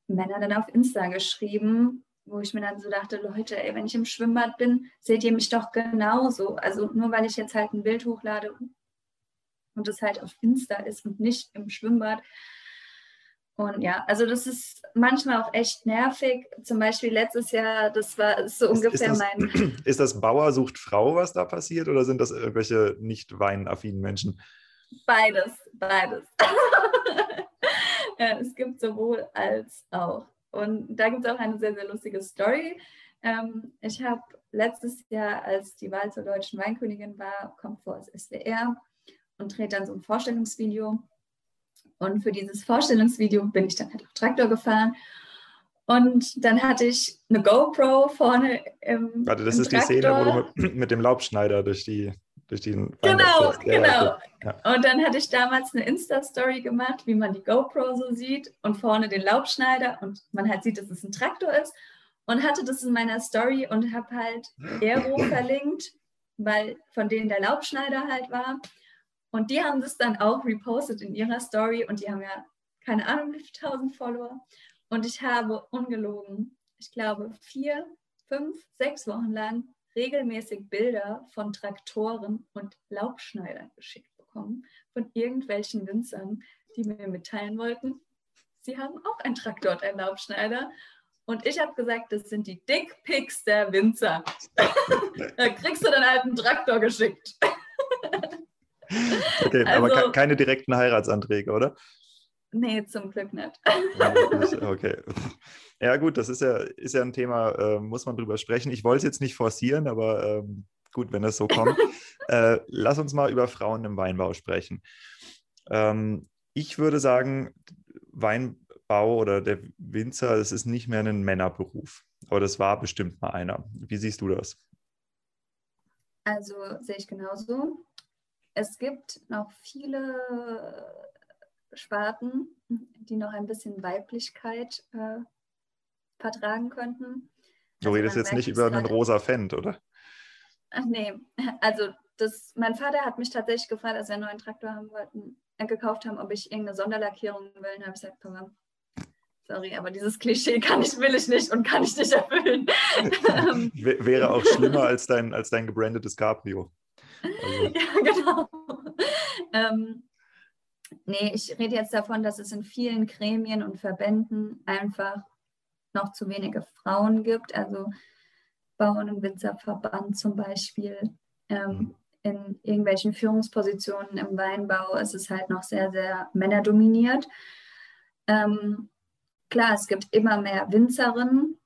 Männer dann auf Insta geschrieben, wo ich mir dann so dachte, Leute, ey, wenn ich im Schwimmbad bin, seht ihr mich doch genauso. Also nur weil ich jetzt halt ein Bild hochlade und es halt auf Insta ist und nicht im Schwimmbad. Und ja, also das ist manchmal auch echt nervig. Zum Beispiel letztes Jahr, das war so ist, ungefähr ist das, mein. Ist das Bauer sucht Frau, was da passiert, oder sind das irgendwelche nicht weinaffinen Menschen? Beides, beides. ja, es gibt sowohl als auch. Und da gibt es auch eine sehr, sehr lustige Story. Ähm, ich habe letztes Jahr, als die Wahl zur deutschen Weinkönigin war, kommt vor das SWR und dreht dann so ein Vorstellungsvideo. Und für dieses Vorstellungsvideo bin ich dann halt auf Traktor gefahren. Und dann hatte ich eine GoPro vorne im Warte, das im ist Traktor. die Szene, wo du mit, mit dem Laubschneider durch die durch den Genau, genau. Ja. Und dann hatte ich damals eine Insta-Story gemacht, wie man die GoPro so sieht und vorne den Laubschneider und man halt sieht, dass es ein Traktor ist und hatte das in meiner Story und habe halt Aero verlinkt, weil von denen der Laubschneider halt war. Und die haben das dann auch repostet in ihrer Story und die haben ja keine Ahnung, wie viele tausend Follower. Und ich habe ungelogen, ich glaube, vier, fünf, sechs Wochen lang regelmäßig Bilder von Traktoren und Laubschneidern geschickt bekommen, von irgendwelchen Winzern, die mir mitteilen wollten, sie haben auch einen Traktor und einen Laubschneider. Und ich habe gesagt, das sind die Dickpics der Winzer. da kriegst du dann halt einen Traktor geschickt. okay, also, aber keine direkten Heiratsanträge, oder? Nee, zum Glück nicht. okay. Ja, gut, das ist ja, ist ja ein Thema, äh, muss man drüber sprechen. Ich wollte es jetzt nicht forcieren, aber ähm, gut, wenn das so kommt. äh, lass uns mal über Frauen im Weinbau sprechen. Ähm, ich würde sagen, Weinbau Bau oder der Winzer, das ist nicht mehr ein Männerberuf. Aber das war bestimmt mal einer. Wie siehst du das? Also sehe ich genauso. Es gibt noch viele Sparten, die noch ein bisschen Weiblichkeit äh, vertragen könnten. Du also redest jetzt nicht über einen rosa Fendt, oder? Ach nee, also das, mein Vater hat mich tatsächlich gefragt, als wir einen neuen Traktor haben wollten, äh, gekauft haben, ob ich irgendeine Sonderlackierung will. Und habe ich gesagt, Papa, sorry, aber dieses Klischee kann ich, will ich nicht und kann ich nicht erfüllen. Wäre auch schlimmer als dein, als dein gebrandetes Cabrio. Also. Ja, genau. Ähm, nee, ich rede jetzt davon, dass es in vielen Gremien und Verbänden einfach noch zu wenige Frauen gibt. Also Bauern- und Winzerverband zum Beispiel. Ähm, mhm. in irgendwelchen Führungspositionen im Weinbau ist es halt noch sehr, sehr männerdominiert. Ähm, klar, es gibt immer mehr Winzerinnen.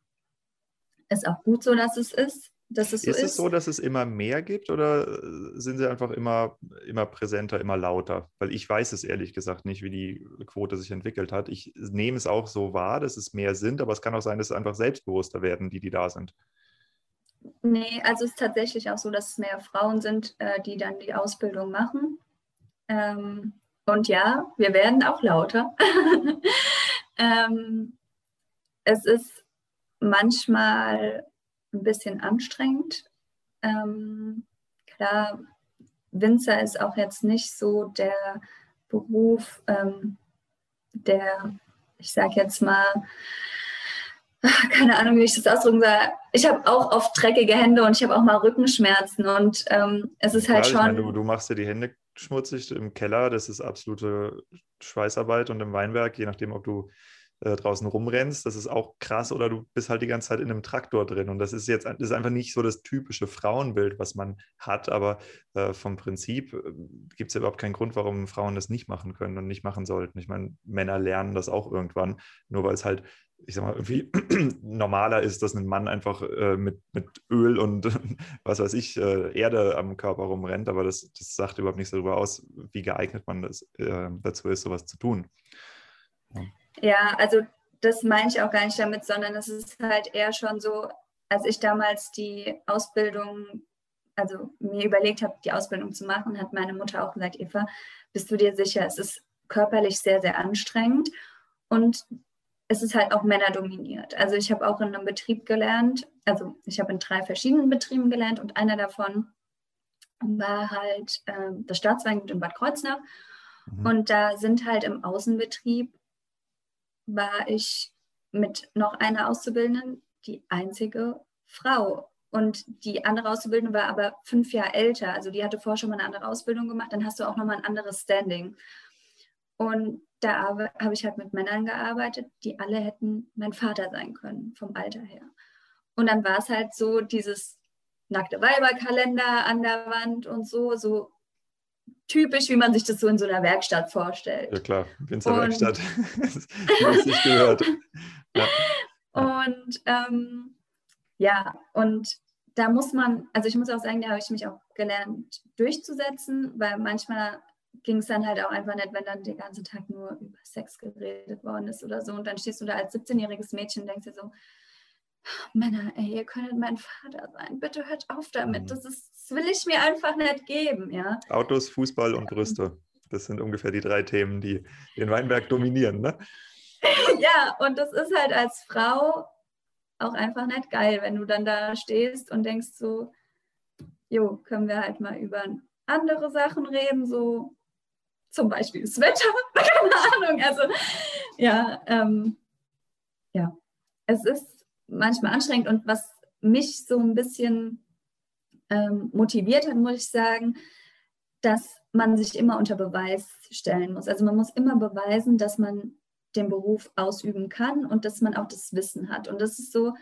Ist auch gut so, dass es ist dass es so ist. Ist es so, dass es immer mehr gibt oder äh, sind sie einfach immer, immer präsenter, immer lauter? Weil ich weiß es ehrlich gesagt nicht, wie die Quote sich entwickelt hat. Ich nehme es auch so wahr, dass es mehr sind, aber es kann auch sein, dass es einfach selbstbewusster werden, die, die da sind. Nee, also es ist tatsächlich auch so, dass es mehr Frauen sind, äh, die dann die Ausbildung machen. Ähm, und ja, wir werden auch lauter. ähm, es ist manchmal ein bisschen anstrengend. Ähm, klar, Winzer ist auch jetzt nicht so der Beruf, ähm, der, ich sage jetzt mal, keine Ahnung, wie ich das ausdrücken soll. Ich habe auch oft dreckige Hände und ich habe auch mal Rückenschmerzen und ähm, es ist halt schon. Meine, du, du machst dir die Hände schmutzig im Keller, das ist absolute Schweißarbeit und im Weinberg, je nachdem, ob du äh, draußen rumrennst, das ist auch krass, oder du bist halt die ganze Zeit in einem Traktor drin. Und das ist jetzt das ist einfach nicht so das typische Frauenbild, was man hat, aber äh, vom Prinzip äh, gibt es ja überhaupt keinen Grund, warum Frauen das nicht machen können und nicht machen sollten. Ich meine, Männer lernen das auch irgendwann, nur weil es halt ich sag mal, irgendwie normaler ist, dass ein Mann einfach äh, mit, mit Öl und was weiß ich, äh, Erde am Körper rumrennt, aber das, das sagt überhaupt nichts darüber aus, wie geeignet man das, äh, dazu ist, sowas zu tun. Ja. Ja, also das meine ich auch gar nicht damit, sondern es ist halt eher schon so, als ich damals die Ausbildung, also mir überlegt habe, die Ausbildung zu machen, hat meine Mutter auch gesagt, Eva, bist du dir sicher, es ist körperlich sehr, sehr anstrengend und es ist halt auch männerdominiert. Also ich habe auch in einem Betrieb gelernt, also ich habe in drei verschiedenen Betrieben gelernt und einer davon war halt äh, das Staatsweingut in Bad Kreuznach. Mhm. Und da sind halt im Außenbetrieb war ich mit noch einer Auszubildenden die einzige Frau. Und die andere Auszubildende war aber fünf Jahre älter. Also die hatte vorher schon mal eine andere Ausbildung gemacht. Dann hast du auch nochmal ein anderes Standing. Und da habe ich halt mit Männern gearbeitet, die alle hätten mein Vater sein können, vom Alter her. Und dann war es halt so dieses nackte Weiberkalender an der Wand und so, so typisch, wie man sich das so in so einer Werkstatt vorstellt. Ja klar, Winzerwerkstatt. ich gehört. Ja. Und ähm, ja, und da muss man, also ich muss auch sagen, da habe ich mich auch gelernt durchzusetzen, weil manchmal ging es dann halt auch einfach nicht, wenn dann den ganzen Tag nur über Sex geredet worden ist oder so. Und dann stehst du da als 17-jähriges Mädchen und denkst dir so, Männer, ey, ihr könntet mein Vater sein. Bitte hört auf damit. Mhm. Das, ist, das will ich mir einfach nicht geben, ja. Autos, Fußball und Brüste. Das sind ungefähr die drei Themen, die den Weinberg dominieren, ne? ja, und das ist halt als Frau auch einfach nicht geil, wenn du dann da stehst und denkst so, jo, können wir halt mal über andere Sachen reden, so zum Beispiel das Wetter, keine Ahnung. Also ja, ähm, ja, es ist manchmal anstrengend und was mich so ein bisschen ähm, motiviert hat, muss ich sagen, dass man sich immer unter Beweis stellen muss. Also man muss immer beweisen, dass man den Beruf ausüben kann und dass man auch das Wissen hat. Und das ist so,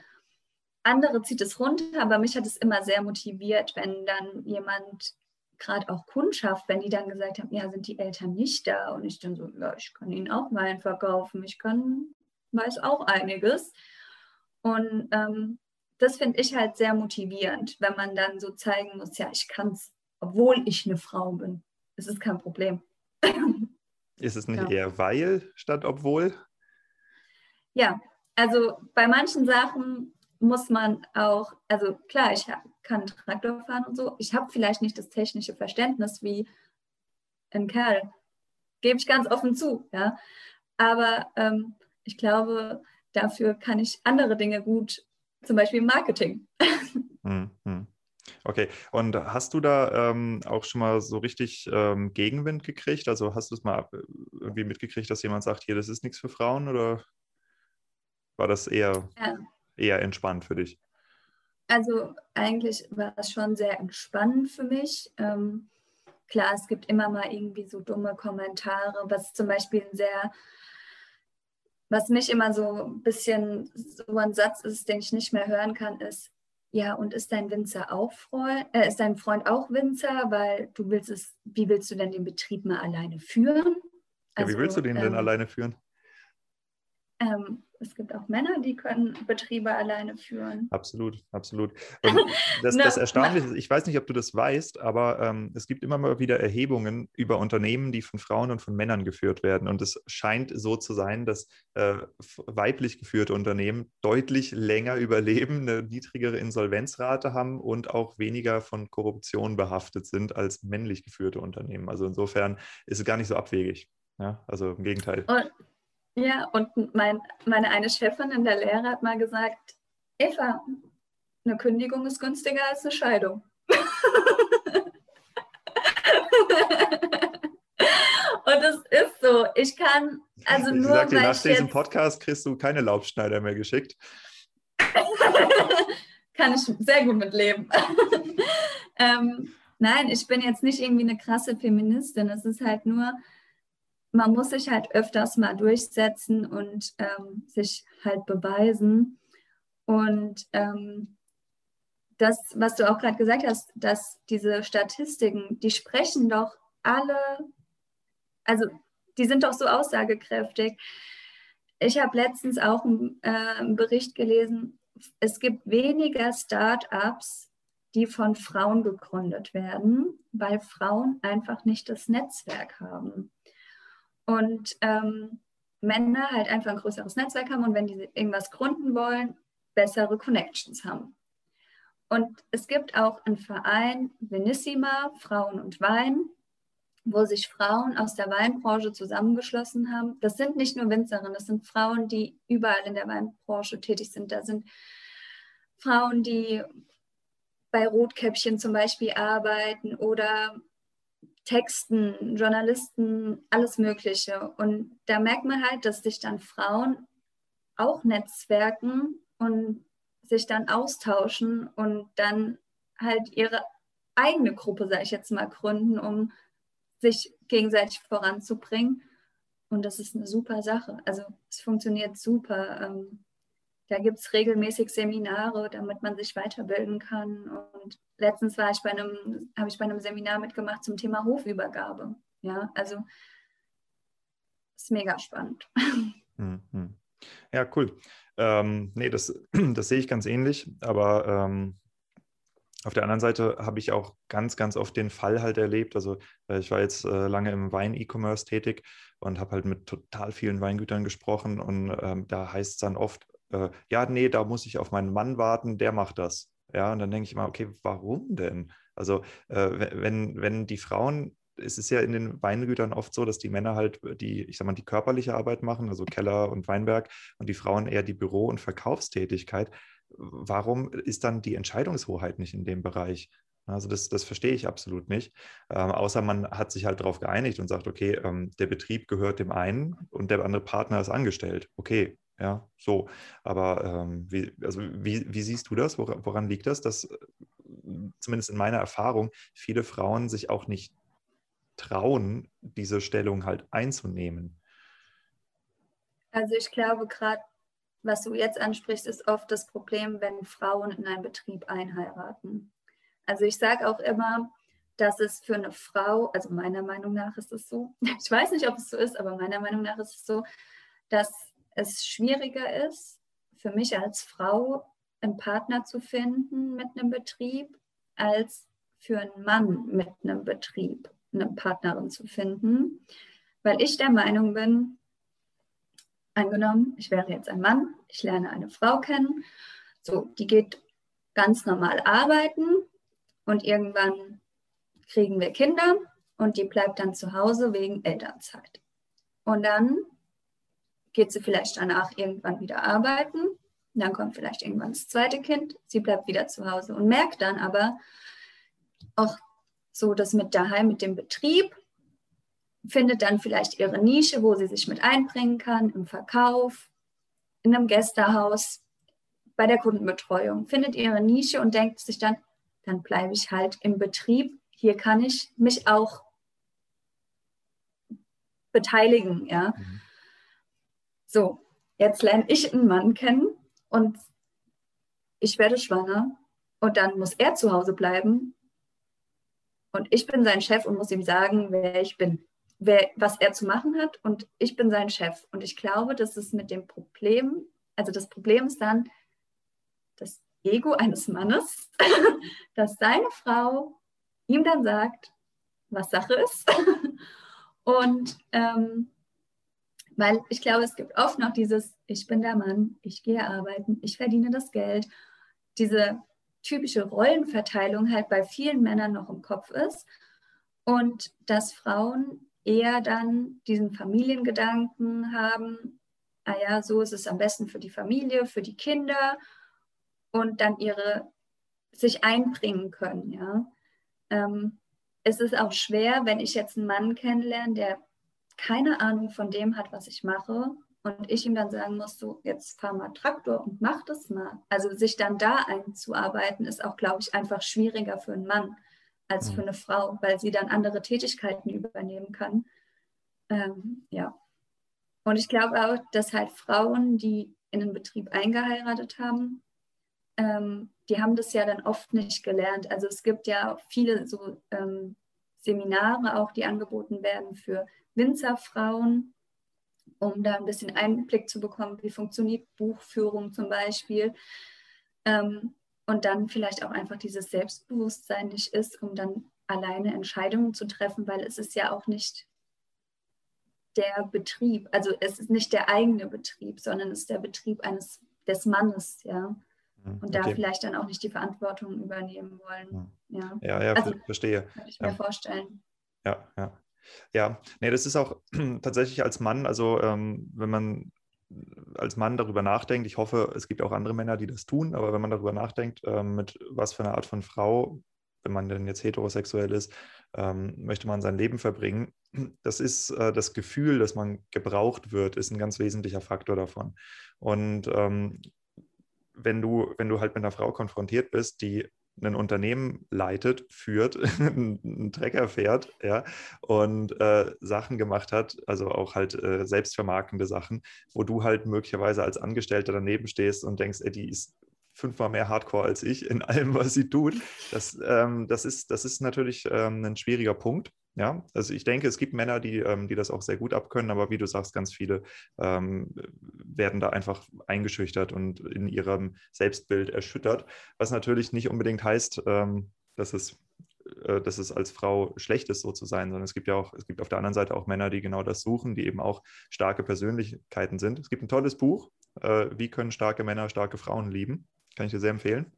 andere zieht es runter, aber mich hat es immer sehr motiviert, wenn dann jemand, gerade auch Kundschaft, wenn die dann gesagt haben, ja, sind die Eltern nicht da? Und ich dann so, ja, ich kann ihnen auch Wein verkaufen, ich kann, weiß auch einiges. Und ähm, das finde ich halt sehr motivierend, wenn man dann so zeigen muss, ja, ich kann es, obwohl ich eine Frau bin. Es ist kein Problem. Ist es nicht ja. eher weil statt obwohl? ja, also bei manchen Sachen muss man auch, also klar, ich kann Traktor fahren und so. Ich habe vielleicht nicht das technische Verständnis wie ein Kerl, gebe ich ganz offen zu, ja. Aber ähm, ich glaube, dafür kann ich andere Dinge gut, zum Beispiel Marketing. Mhm. Okay, und hast du da ähm, auch schon mal so richtig ähm, Gegenwind gekriegt? Also hast du es mal äh, irgendwie mitgekriegt, dass jemand sagt, hier, das ist nichts für Frauen oder war das eher, ja. eher entspannt für dich? Also eigentlich war es schon sehr entspannend für mich. Ähm, klar, es gibt immer mal irgendwie so dumme Kommentare, was zum Beispiel ein sehr, was mich immer so ein bisschen so ein Satz ist, den ich nicht mehr hören kann, ist, ja, und ist dein Winzer auch Freund, äh, ist dein Freund auch Winzer, weil du willst es, wie willst du denn den Betrieb mal alleine führen? Also, ja, wie willst du den ähm, denn alleine führen? Ähm, es gibt auch Männer, die können Betriebe alleine führen. Absolut, absolut. Und das, das Erstaunliche ist, ich weiß nicht, ob du das weißt, aber ähm, es gibt immer mal wieder Erhebungen über Unternehmen, die von Frauen und von Männern geführt werden. Und es scheint so zu sein, dass äh, weiblich geführte Unternehmen deutlich länger überleben, eine niedrigere Insolvenzrate haben und auch weniger von Korruption behaftet sind als männlich geführte Unternehmen. Also insofern ist es gar nicht so abwegig. Ja, also im Gegenteil. Und ja, und mein, meine eine Chefin in der Lehre hat mal gesagt, Eva, eine Kündigung ist günstiger als eine Scheidung. und es ist so. Ich kann also ich nur. Sag dir, nach diesem Podcast kriegst du keine Laubschneider mehr geschickt. kann ich sehr gut mitleben. ähm, nein, ich bin jetzt nicht irgendwie eine krasse Feministin. Es ist halt nur, man muss sich halt öfters mal durchsetzen und ähm, sich halt beweisen. Und ähm, das, was du auch gerade gesagt hast, dass diese Statistiken, die sprechen doch alle, also die sind doch so aussagekräftig. Ich habe letztens auch einen, äh, einen Bericht gelesen, es gibt weniger Start-ups, die von Frauen gegründet werden, weil Frauen einfach nicht das Netzwerk haben und ähm, Männer halt einfach ein größeres Netzwerk haben und wenn die irgendwas gründen wollen, bessere Connections haben. Und es gibt auch einen Verein, Venissima, Frauen und Wein, wo sich Frauen aus der Weinbranche zusammengeschlossen haben. Das sind nicht nur Winzerinnen, das sind Frauen, die überall in der Weinbranche tätig sind. Da sind Frauen, die bei Rotkäppchen zum Beispiel arbeiten oder Texten, Journalisten, alles Mögliche. Und da merkt man halt, dass sich dann Frauen auch netzwerken und sich dann austauschen und dann halt ihre eigene Gruppe, sage ich jetzt mal, gründen, um sich gegenseitig voranzubringen. Und das ist eine super Sache. Also es funktioniert super. Ähm, da gibt es regelmäßig Seminare, damit man sich weiterbilden kann. Und letztens habe ich bei einem Seminar mitgemacht zum Thema Hofübergabe. Ja, also ist mega spannend. Mhm. Ja, cool. Ähm, nee, das, das sehe ich ganz ähnlich, aber ähm, auf der anderen Seite habe ich auch ganz, ganz oft den Fall halt erlebt. Also äh, ich war jetzt äh, lange im Wein-E-Commerce tätig und habe halt mit total vielen Weingütern gesprochen und ähm, da heißt es dann oft, äh, ja, nee, da muss ich auf meinen Mann warten, der macht das. Ja, und dann denke ich immer, okay, warum denn? Also, äh, wenn, wenn die Frauen, es ist ja in den Weingütern oft so, dass die Männer halt die, ich sag mal, die körperliche Arbeit machen, also Keller und Weinberg, und die Frauen eher die Büro- und Verkaufstätigkeit. Warum ist dann die Entscheidungshoheit nicht in dem Bereich? Also das, das verstehe ich absolut nicht. Ähm, außer man hat sich halt darauf geeinigt und sagt, okay, ähm, der Betrieb gehört dem einen und der andere Partner ist angestellt. Okay, ja, so. Aber ähm, wie, also wie, wie, siehst du das? Woran, woran liegt das, dass äh, zumindest in meiner Erfahrung viele Frauen sich auch nicht trauen, diese Stellung halt einzunehmen? Also ich glaube, gerade was du jetzt ansprichst, ist oft das Problem, wenn Frauen in einen Betrieb einheiraten. Also ich sage auch immer, dass es für eine Frau, also meiner Meinung nach ist es so, ich weiß nicht, ob es so ist, aber meiner Meinung nach ist es so, dass es schwieriger ist, für mich als Frau einen Partner zu finden mit einem Betrieb, als für einen Mann mit einem Betrieb eine Partnerin zu finden, weil ich der Meinung bin, angenommen, ich wäre jetzt ein Mann, ich lerne eine Frau kennen, so, die geht ganz normal arbeiten und irgendwann kriegen wir Kinder und die bleibt dann zu Hause wegen Elternzeit. Und dann geht sie vielleicht danach irgendwann wieder arbeiten. Dann kommt vielleicht irgendwann das zweite Kind. Sie bleibt wieder zu Hause und merkt dann aber auch so, dass mit daheim, mit dem Betrieb, findet dann vielleicht ihre Nische, wo sie sich mit einbringen kann, im Verkauf, in einem Gästehaus, bei der Kundenbetreuung, findet ihre Nische und denkt sich dann, dann bleibe ich halt im Betrieb. Hier kann ich mich auch beteiligen, ja. Mhm. So, jetzt lerne ich einen Mann kennen und ich werde schwanger und dann muss er zu Hause bleiben und ich bin sein Chef und muss ihm sagen, wer ich bin, wer, was er zu machen hat und ich bin sein Chef. Und ich glaube, dass es mit dem Problem, also das Problem ist dann das Ego eines Mannes, dass seine Frau ihm dann sagt, was Sache ist. und ähm, weil ich glaube, es gibt oft noch dieses, ich bin der Mann, ich gehe arbeiten, ich verdiene das Geld. Diese typische Rollenverteilung halt bei vielen Männern noch im Kopf ist. Und dass Frauen eher dann diesen Familiengedanken haben, ah ja, so ist es am besten für die Familie, für die Kinder und dann ihre sich einbringen können, ja. Ähm, es ist auch schwer, wenn ich jetzt einen Mann kennenlerne, der keine Ahnung von dem hat, was ich mache und ich ihm dann sagen muss, so jetzt fahr mal Traktor und mach das mal. Also sich dann da einzuarbeiten, ist auch, glaube ich, einfach schwieriger für einen Mann als mhm. für eine Frau, weil sie dann andere Tätigkeiten übernehmen kann. Ähm, ja. Und ich glaube auch, dass halt Frauen, die in den Betrieb eingeheiratet haben, ähm, die haben das ja dann oft nicht gelernt. Also es gibt ja viele so ähm, Seminare auch, die angeboten werden für Winzerfrauen, um da ein bisschen Einblick zu bekommen, wie funktioniert Buchführung zum Beispiel. Ähm, und dann vielleicht auch einfach dieses Selbstbewusstsein nicht ist, um dann alleine Entscheidungen zu treffen, weil es ist ja auch nicht der Betrieb, also es ist nicht der eigene Betrieb, sondern es ist der Betrieb eines des Mannes, ja. Hm, Und okay. da vielleicht dann auch nicht die Verantwortung übernehmen wollen. Hm. Ja, ja, ja also, verstehe. Kann ich mir ja. vorstellen. Ja, ja. Ja, nee, das ist auch tatsächlich als Mann, also ähm, wenn man als Mann darüber nachdenkt, ich hoffe, es gibt auch andere Männer, die das tun, aber wenn man darüber nachdenkt, ähm, mit was für einer Art von Frau, wenn man denn jetzt heterosexuell ist, ähm, möchte man sein Leben verbringen, das ist äh, das Gefühl, dass man gebraucht wird, ist ein ganz wesentlicher Faktor davon. Und ähm, wenn du, wenn du halt mit einer Frau konfrontiert bist, die ein Unternehmen leitet, führt, einen Trecker fährt, ja, und äh, Sachen gemacht hat, also auch halt äh, selbstvermarkende Sachen, wo du halt möglicherweise als Angestellter daneben stehst und denkst, ey, die ist fünfmal mehr Hardcore als ich in allem, was sie tut. Das, ähm, das, ist, das ist natürlich ähm, ein schwieriger Punkt. Ja, also ich denke, es gibt Männer, die, ähm, die das auch sehr gut abkönnen, aber wie du sagst, ganz viele ähm, werden da einfach eingeschüchtert und in ihrem Selbstbild erschüttert, was natürlich nicht unbedingt heißt, ähm, dass es äh, dass es als Frau schlecht ist, so zu sein, sondern es gibt ja auch, es gibt auf der anderen Seite auch Männer, die genau das suchen, die eben auch starke Persönlichkeiten sind. Es gibt ein tolles Buch, äh, Wie können starke Männer starke Frauen lieben? Kann ich dir sehr empfehlen.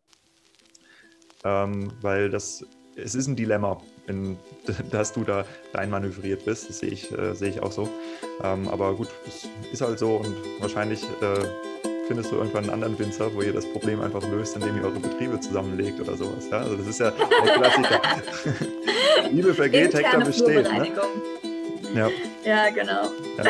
Ähm, weil das es ist ein Dilemma, in, dass du da reinmanövriert bist. Das sehe ich, äh, sehe ich auch so. Ähm, aber gut, es ist halt so und wahrscheinlich äh, findest du irgendwann einen anderen Winzer, wo ihr das Problem einfach löst, indem ihr eure Betriebe zusammenlegt oder sowas. Ja? Also das ist ja der Klassiker. Liebe vergeht, Hektar besteht. Ne? Ja. ja, genau. Ja.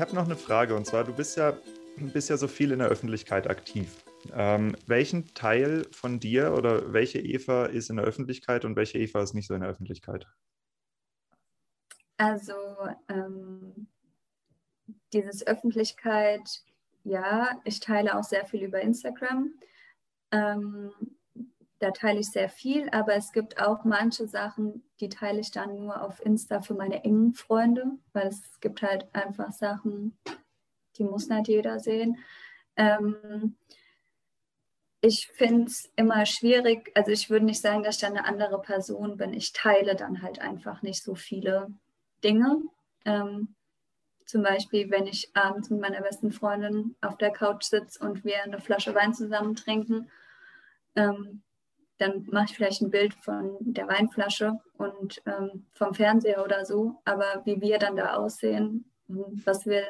Habe noch eine Frage und zwar, du bist ja, bist ja so viel in der Öffentlichkeit aktiv. Ähm, welchen Teil von dir oder welche Eva ist in der Öffentlichkeit und welche Eva ist nicht so in der Öffentlichkeit? Also ähm, dieses Öffentlichkeit, ja, ich teile auch sehr viel über Instagram. Ähm, da teile ich sehr viel, aber es gibt auch manche Sachen, die teile ich dann nur auf Insta für meine engen Freunde, weil es gibt halt einfach Sachen, die muss nicht jeder sehen. Ähm, ich finde es immer schwierig, also ich würde nicht sagen, dass ich dann eine andere Person bin. Ich teile dann halt einfach nicht so viele Dinge. Ähm, zum Beispiel, wenn ich abends mit meiner besten Freundin auf der Couch sitze und wir eine Flasche Wein zusammen trinken, ähm, dann mache ich vielleicht ein Bild von der Weinflasche und ähm, vom Fernseher oder so. Aber wie wir dann da aussehen, was wir,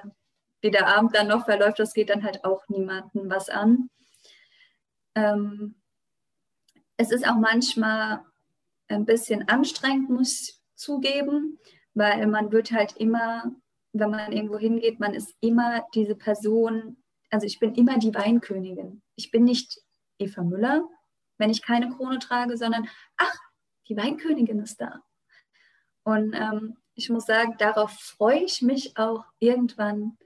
wie der Abend dann noch verläuft, das geht dann halt auch niemandem was an. Ähm, es ist auch manchmal ein bisschen anstrengend, muss ich zugeben, weil man wird halt immer, wenn man irgendwo hingeht, man ist immer diese Person, also ich bin immer die Weinkönigin. Ich bin nicht Eva Müller, wenn ich keine Krone trage, sondern ach, die Weinkönigin ist da. Und ähm, ich muss sagen, darauf freue ich mich auch irgendwann,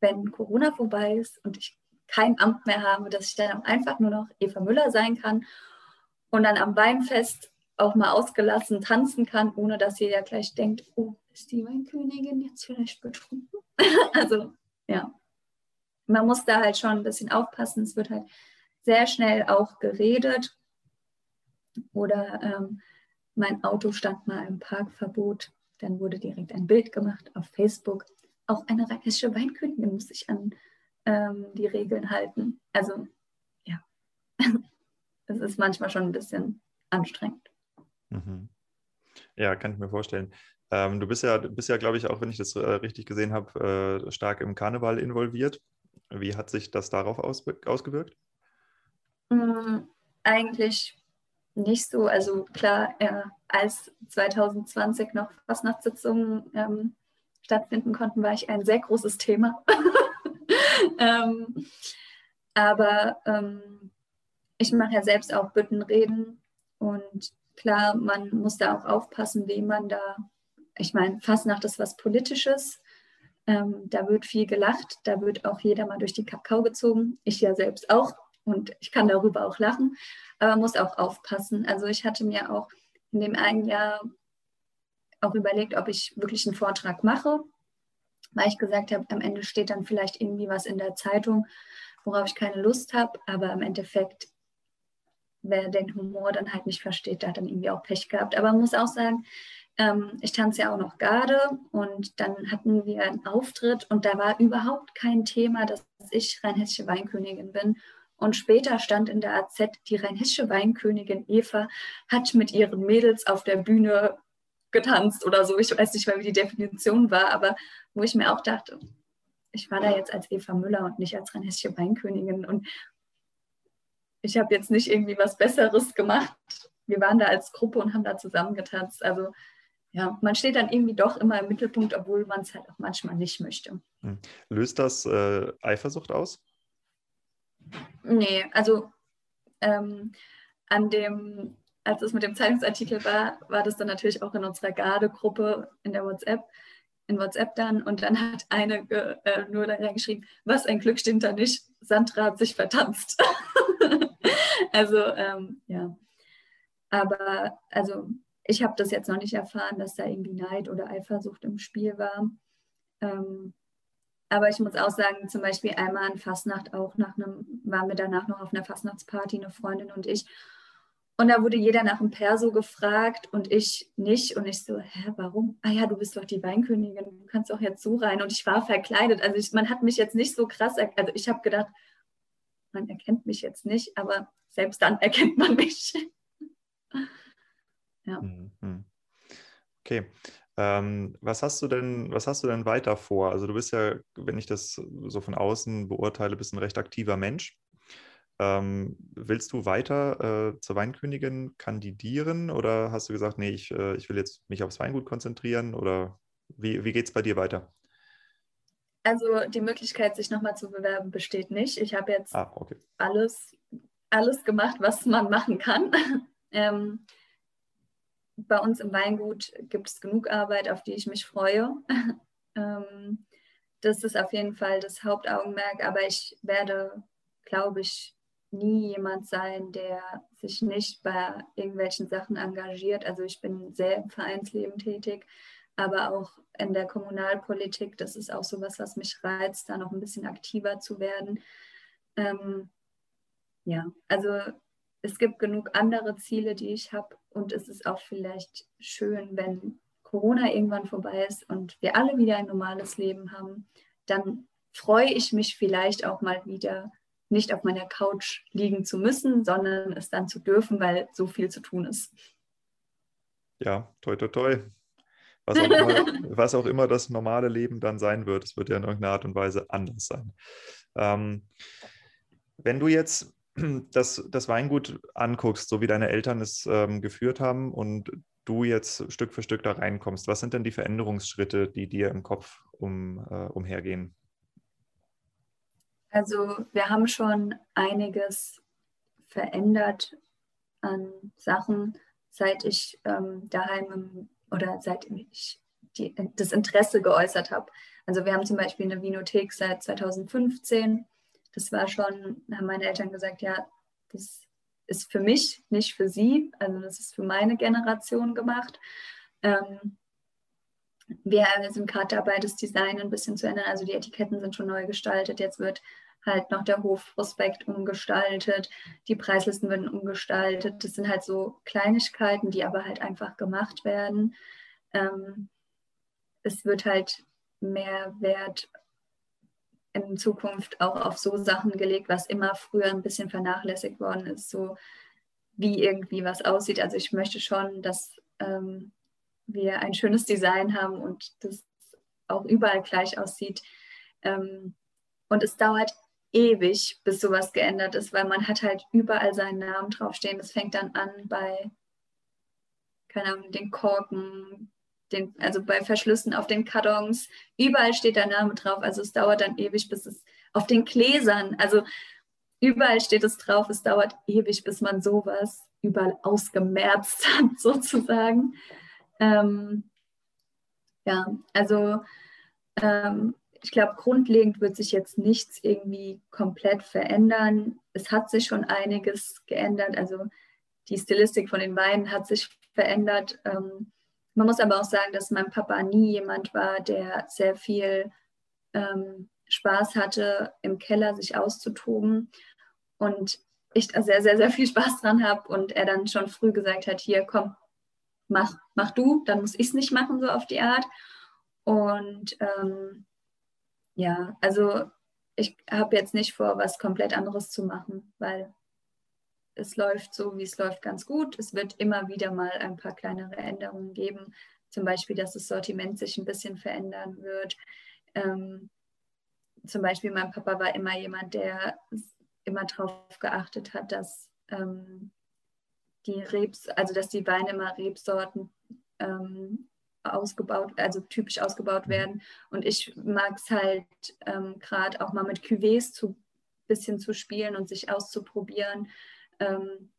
wenn Corona vorbei ist und ich kein Amt mehr habe, dass ich dann einfach nur noch Eva Müller sein kann und dann am Weinfest auch mal ausgelassen tanzen kann, ohne dass jeder gleich denkt, oh, ist die Weinkönigin jetzt vielleicht betrunken? also ja, man muss da halt schon ein bisschen aufpassen. Es wird halt sehr schnell auch geredet. Oder ähm, mein Auto stand mal im Parkverbot. Dann wurde direkt ein Bild gemacht auf Facebook. Auch eine rheinische Weinkönigin muss sich an ähm, die Regeln halten. Also ja, es ist manchmal schon ein bisschen anstrengend. Mhm. Ja, kann ich mir vorstellen. Ähm, du bist ja, bist ja, glaube ich, auch wenn ich das äh, richtig gesehen habe, äh, stark im Karneval involviert. Wie hat sich das darauf aus, ausgewirkt? Hm, eigentlich nicht so. Also klar, äh, als 2020 noch Fastnachtssitzungen ähm, stattfinden konnten, war ich ein sehr großes Thema. ähm, aber ähm, ich mache ja selbst auch Büttenreden und klar, man muss da auch aufpassen, wie man da, ich meine, Fastnacht ist was Politisches. Ähm, da wird viel gelacht, da wird auch jeder mal durch die Kakao gezogen. Ich ja selbst auch und ich kann darüber auch lachen, aber muss auch aufpassen. Also ich hatte mir auch in dem einen Jahr auch überlegt, ob ich wirklich einen Vortrag mache, weil ich gesagt habe, am Ende steht dann vielleicht irgendwie was in der Zeitung, worauf ich keine Lust habe, aber im Endeffekt, wer den Humor dann halt nicht versteht, der hat dann irgendwie auch Pech gehabt. Aber man muss auch sagen, ähm, ich tanze ja auch noch Garde und dann hatten wir einen Auftritt und da war überhaupt kein Thema, dass ich rheinhessische Weinkönigin bin und später stand in der AZ, die rheinhessische Weinkönigin Eva hat mit ihren Mädels auf der Bühne getanzt oder so. Ich weiß nicht mehr, wie die Definition war, aber wo ich mir auch dachte, ich war da jetzt als Eva Müller und nicht als rheinhessische Weinkönigin. Und ich habe jetzt nicht irgendwie was Besseres gemacht. Wir waren da als Gruppe und haben da zusammen getanzt. Also ja, man steht dann irgendwie doch immer im Mittelpunkt, obwohl man es halt auch manchmal nicht möchte. Hm. Löst das äh, Eifersucht aus? Nee, also ähm, an dem, als es mit dem Zeitungsartikel war, war das dann natürlich auch in unserer Gardegruppe in der WhatsApp, in WhatsApp dann und dann hat eine äh, nur da geschrieben, was ein Glück stimmt da nicht, Sandra hat sich vertanzt. also ähm, ja, aber also ich habe das jetzt noch nicht erfahren, dass da irgendwie Neid oder Eifersucht im Spiel war. Ähm, aber ich muss auch sagen, zum Beispiel einmal an Fastnacht auch nach einem, waren wir danach noch auf einer Fastnachtsparty, eine Freundin und ich. Und da wurde jeder nach dem Perso gefragt und ich nicht. Und ich so, hä, warum? Ah ja, du bist doch die Weinkönigin, du kannst doch jetzt so rein. Und ich war verkleidet. Also ich, man hat mich jetzt nicht so krass, also ich habe gedacht, man erkennt mich jetzt nicht, aber selbst dann erkennt man mich. ja. Mhm. Okay. Ähm, was hast du denn, was hast du denn weiter vor? Also du bist ja, wenn ich das so von außen beurteile, bist ein recht aktiver Mensch. Ähm, willst du weiter äh, zur Weinkönigin kandidieren oder hast du gesagt, nee, ich, äh, ich will jetzt mich aufs Weingut konzentrieren oder wie, wie geht es bei dir weiter? Also die Möglichkeit, sich nochmal zu bewerben, besteht nicht. Ich habe jetzt ah, okay. alles, alles gemacht, was man machen kann. ähm, bei uns im Weingut gibt es genug Arbeit, auf die ich mich freue. ähm, das ist auf jeden Fall das Hauptaugenmerk, aber ich werde, glaube ich, nie jemand sein, der sich nicht bei irgendwelchen Sachen engagiert. Also ich bin sehr im Vereinsleben tätig, aber auch in der Kommunalpolitik. Das ist auch so was, was mich reizt, da noch ein bisschen aktiver zu werden. Ähm, ja, also es gibt genug andere Ziele, die ich habe und es ist auch vielleicht schön, wenn Corona irgendwann vorbei ist und wir alle wieder ein normales Leben haben, dann freue ich mich vielleicht auch mal wieder, nicht auf meiner Couch liegen zu müssen, sondern es dann zu dürfen, weil so viel zu tun ist. Ja, toi, toi, toi. Was auch, immer, was auch immer das normale Leben dann sein wird, es wird ja in irgendeiner Art und Weise anders sein. Ähm, wenn du jetzt das, das Weingut anguckst, so wie deine Eltern es ähm, geführt haben und du jetzt Stück für Stück da reinkommst, was sind denn die Veränderungsschritte, die dir im Kopf um, äh, umhergehen? Also wir haben schon einiges verändert an Sachen, seit ich ähm, daheim im, oder seit ich die, das Interesse geäußert habe. Also wir haben zum Beispiel eine Vinothek seit 2015 das war schon, haben meine Eltern gesagt, ja, das ist für mich, nicht für sie. Also das ist für meine Generation gemacht. Ähm, wir sind gerade dabei, das Design ein bisschen zu ändern. Also die Etiketten sind schon neu gestaltet. Jetzt wird halt noch der Hofprospekt umgestaltet. Die Preislisten werden umgestaltet. Das sind halt so Kleinigkeiten, die aber halt einfach gemacht werden. Ähm, es wird halt mehr Wert in Zukunft auch auf so Sachen gelegt, was immer früher ein bisschen vernachlässigt worden ist, so wie irgendwie was aussieht. Also ich möchte schon, dass ähm, wir ein schönes Design haben und das auch überall gleich aussieht. Ähm, und es dauert ewig, bis sowas geändert ist, weil man hat halt überall seinen Namen draufstehen. Das fängt dann an bei, keine Ahnung, den Korken, den, also bei Verschlüssen auf den Kartons, überall steht der Name drauf. Also es dauert dann ewig, bis es auf den Gläsern, also überall steht es drauf. Es dauert ewig, bis man sowas überall ausgemerzt hat, sozusagen. Ähm, ja, also ähm, ich glaube, grundlegend wird sich jetzt nichts irgendwie komplett verändern. Es hat sich schon einiges geändert. Also die Stilistik von den Weinen hat sich verändert. Ähm, man muss aber auch sagen, dass mein Papa nie jemand war, der sehr viel ähm, Spaß hatte, im Keller sich auszutoben. Und ich da sehr, sehr, sehr viel Spaß dran habe und er dann schon früh gesagt hat, hier, komm, mach, mach du, dann muss ich es nicht machen, so auf die Art. Und ähm, ja, also ich habe jetzt nicht vor, was komplett anderes zu machen, weil es läuft so, wie es läuft, ganz gut. Es wird immer wieder mal ein paar kleinere Änderungen geben. Zum Beispiel, dass das Sortiment sich ein bisschen verändern wird. Ähm, zum Beispiel, mein Papa war immer jemand, der immer darauf geachtet hat, dass ähm, die Rebs, also dass die Weine immer Rebsorten ähm, ausgebaut, also typisch ausgebaut mhm. werden. Und ich mag es halt ähm, gerade auch mal mit Cuvées zu bisschen zu spielen und sich auszuprobieren. Ähm,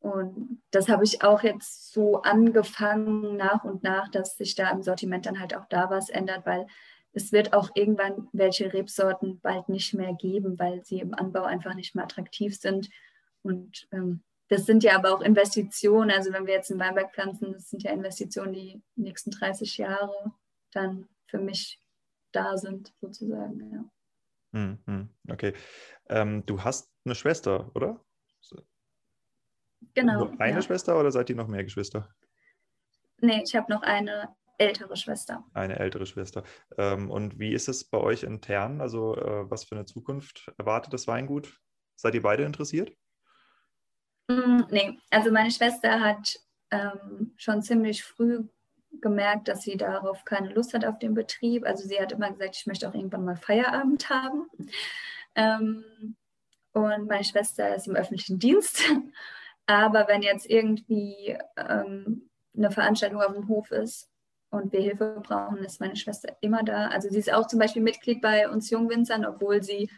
und das habe ich auch jetzt so angefangen nach und nach, dass sich da im Sortiment dann halt auch da was ändert, weil es wird auch irgendwann welche Rebsorten bald nicht mehr geben, weil sie im Anbau einfach nicht mehr attraktiv sind. Und ähm, das sind ja aber auch Investitionen. Also wenn wir jetzt einen Weinberg pflanzen, das sind ja Investitionen, die nächsten 30 Jahre dann für mich da sind, sozusagen. Ja. Hm, hm, okay. Ähm, du hast eine Schwester, oder? Genau. Nur eine ja. Schwester oder seid ihr noch mehr Geschwister? Nee, ich habe noch eine ältere Schwester. Eine ältere Schwester. Ähm, und wie ist es bei euch intern? Also, äh, was für eine Zukunft erwartet das Weingut? Seid ihr beide interessiert? Mm, nee, also meine Schwester hat ähm, schon ziemlich früh gemerkt, dass sie darauf keine Lust hat auf den Betrieb. Also sie hat immer gesagt, ich möchte auch irgendwann mal Feierabend haben. Ähm, und meine Schwester ist im öffentlichen Dienst aber wenn jetzt irgendwie ähm, eine Veranstaltung auf dem Hof ist und wir Hilfe brauchen, ist meine Schwester immer da. Also sie ist auch zum Beispiel Mitglied bei uns Jungwinzern, obwohl sie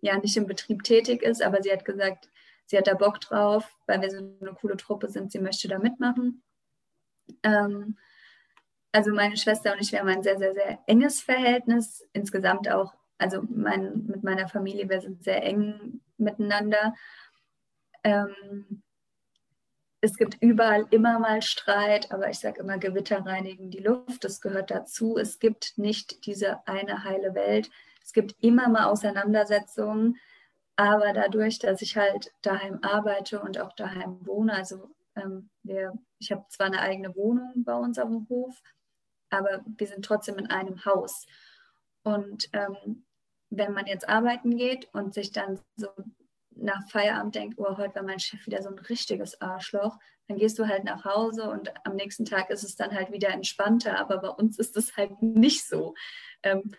ja nicht im Betrieb tätig ist, aber sie hat gesagt, sie hat da Bock drauf, weil wir so eine coole Truppe sind, sie möchte da mitmachen. Ähm, also meine Schwester und ich, wir haben ein sehr, sehr, sehr enges Verhältnis. Insgesamt auch, also mein, mit meiner Familie, wir sind sehr eng miteinander. Ähm, es gibt überall immer mal Streit, aber ich sage immer, Gewitter reinigen die Luft, das gehört dazu. Es gibt nicht diese eine heile Welt. Es gibt immer mal Auseinandersetzungen, aber dadurch, dass ich halt daheim arbeite und auch daheim wohne, also ähm, wir, ich habe zwar eine eigene Wohnung bei uns auf dem Hof, aber wir sind trotzdem in einem Haus. Und ähm, wenn man jetzt arbeiten geht und sich dann so nach Feierabend denkt, oh, heute war mein Chef wieder so ein richtiges Arschloch, dann gehst du halt nach Hause und am nächsten Tag ist es dann halt wieder entspannter. Aber bei uns ist es halt nicht so. Ähm,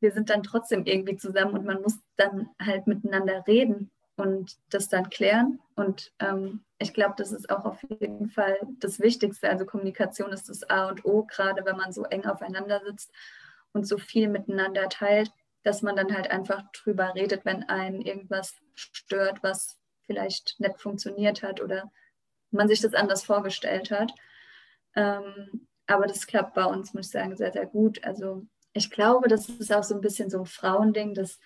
wir sind dann trotzdem irgendwie zusammen und man muss dann halt miteinander reden und das dann klären. Und ähm, ich glaube, das ist auch auf jeden Fall das Wichtigste. Also Kommunikation ist das A und O, gerade wenn man so eng aufeinander sitzt und so viel miteinander teilt dass man dann halt einfach drüber redet, wenn einen irgendwas stört, was vielleicht nicht funktioniert hat oder man sich das anders vorgestellt hat. Ähm, aber das klappt bei uns, muss ich sagen, sehr, sehr gut. Also ich glaube, das ist auch so ein bisschen so ein Frauending, dass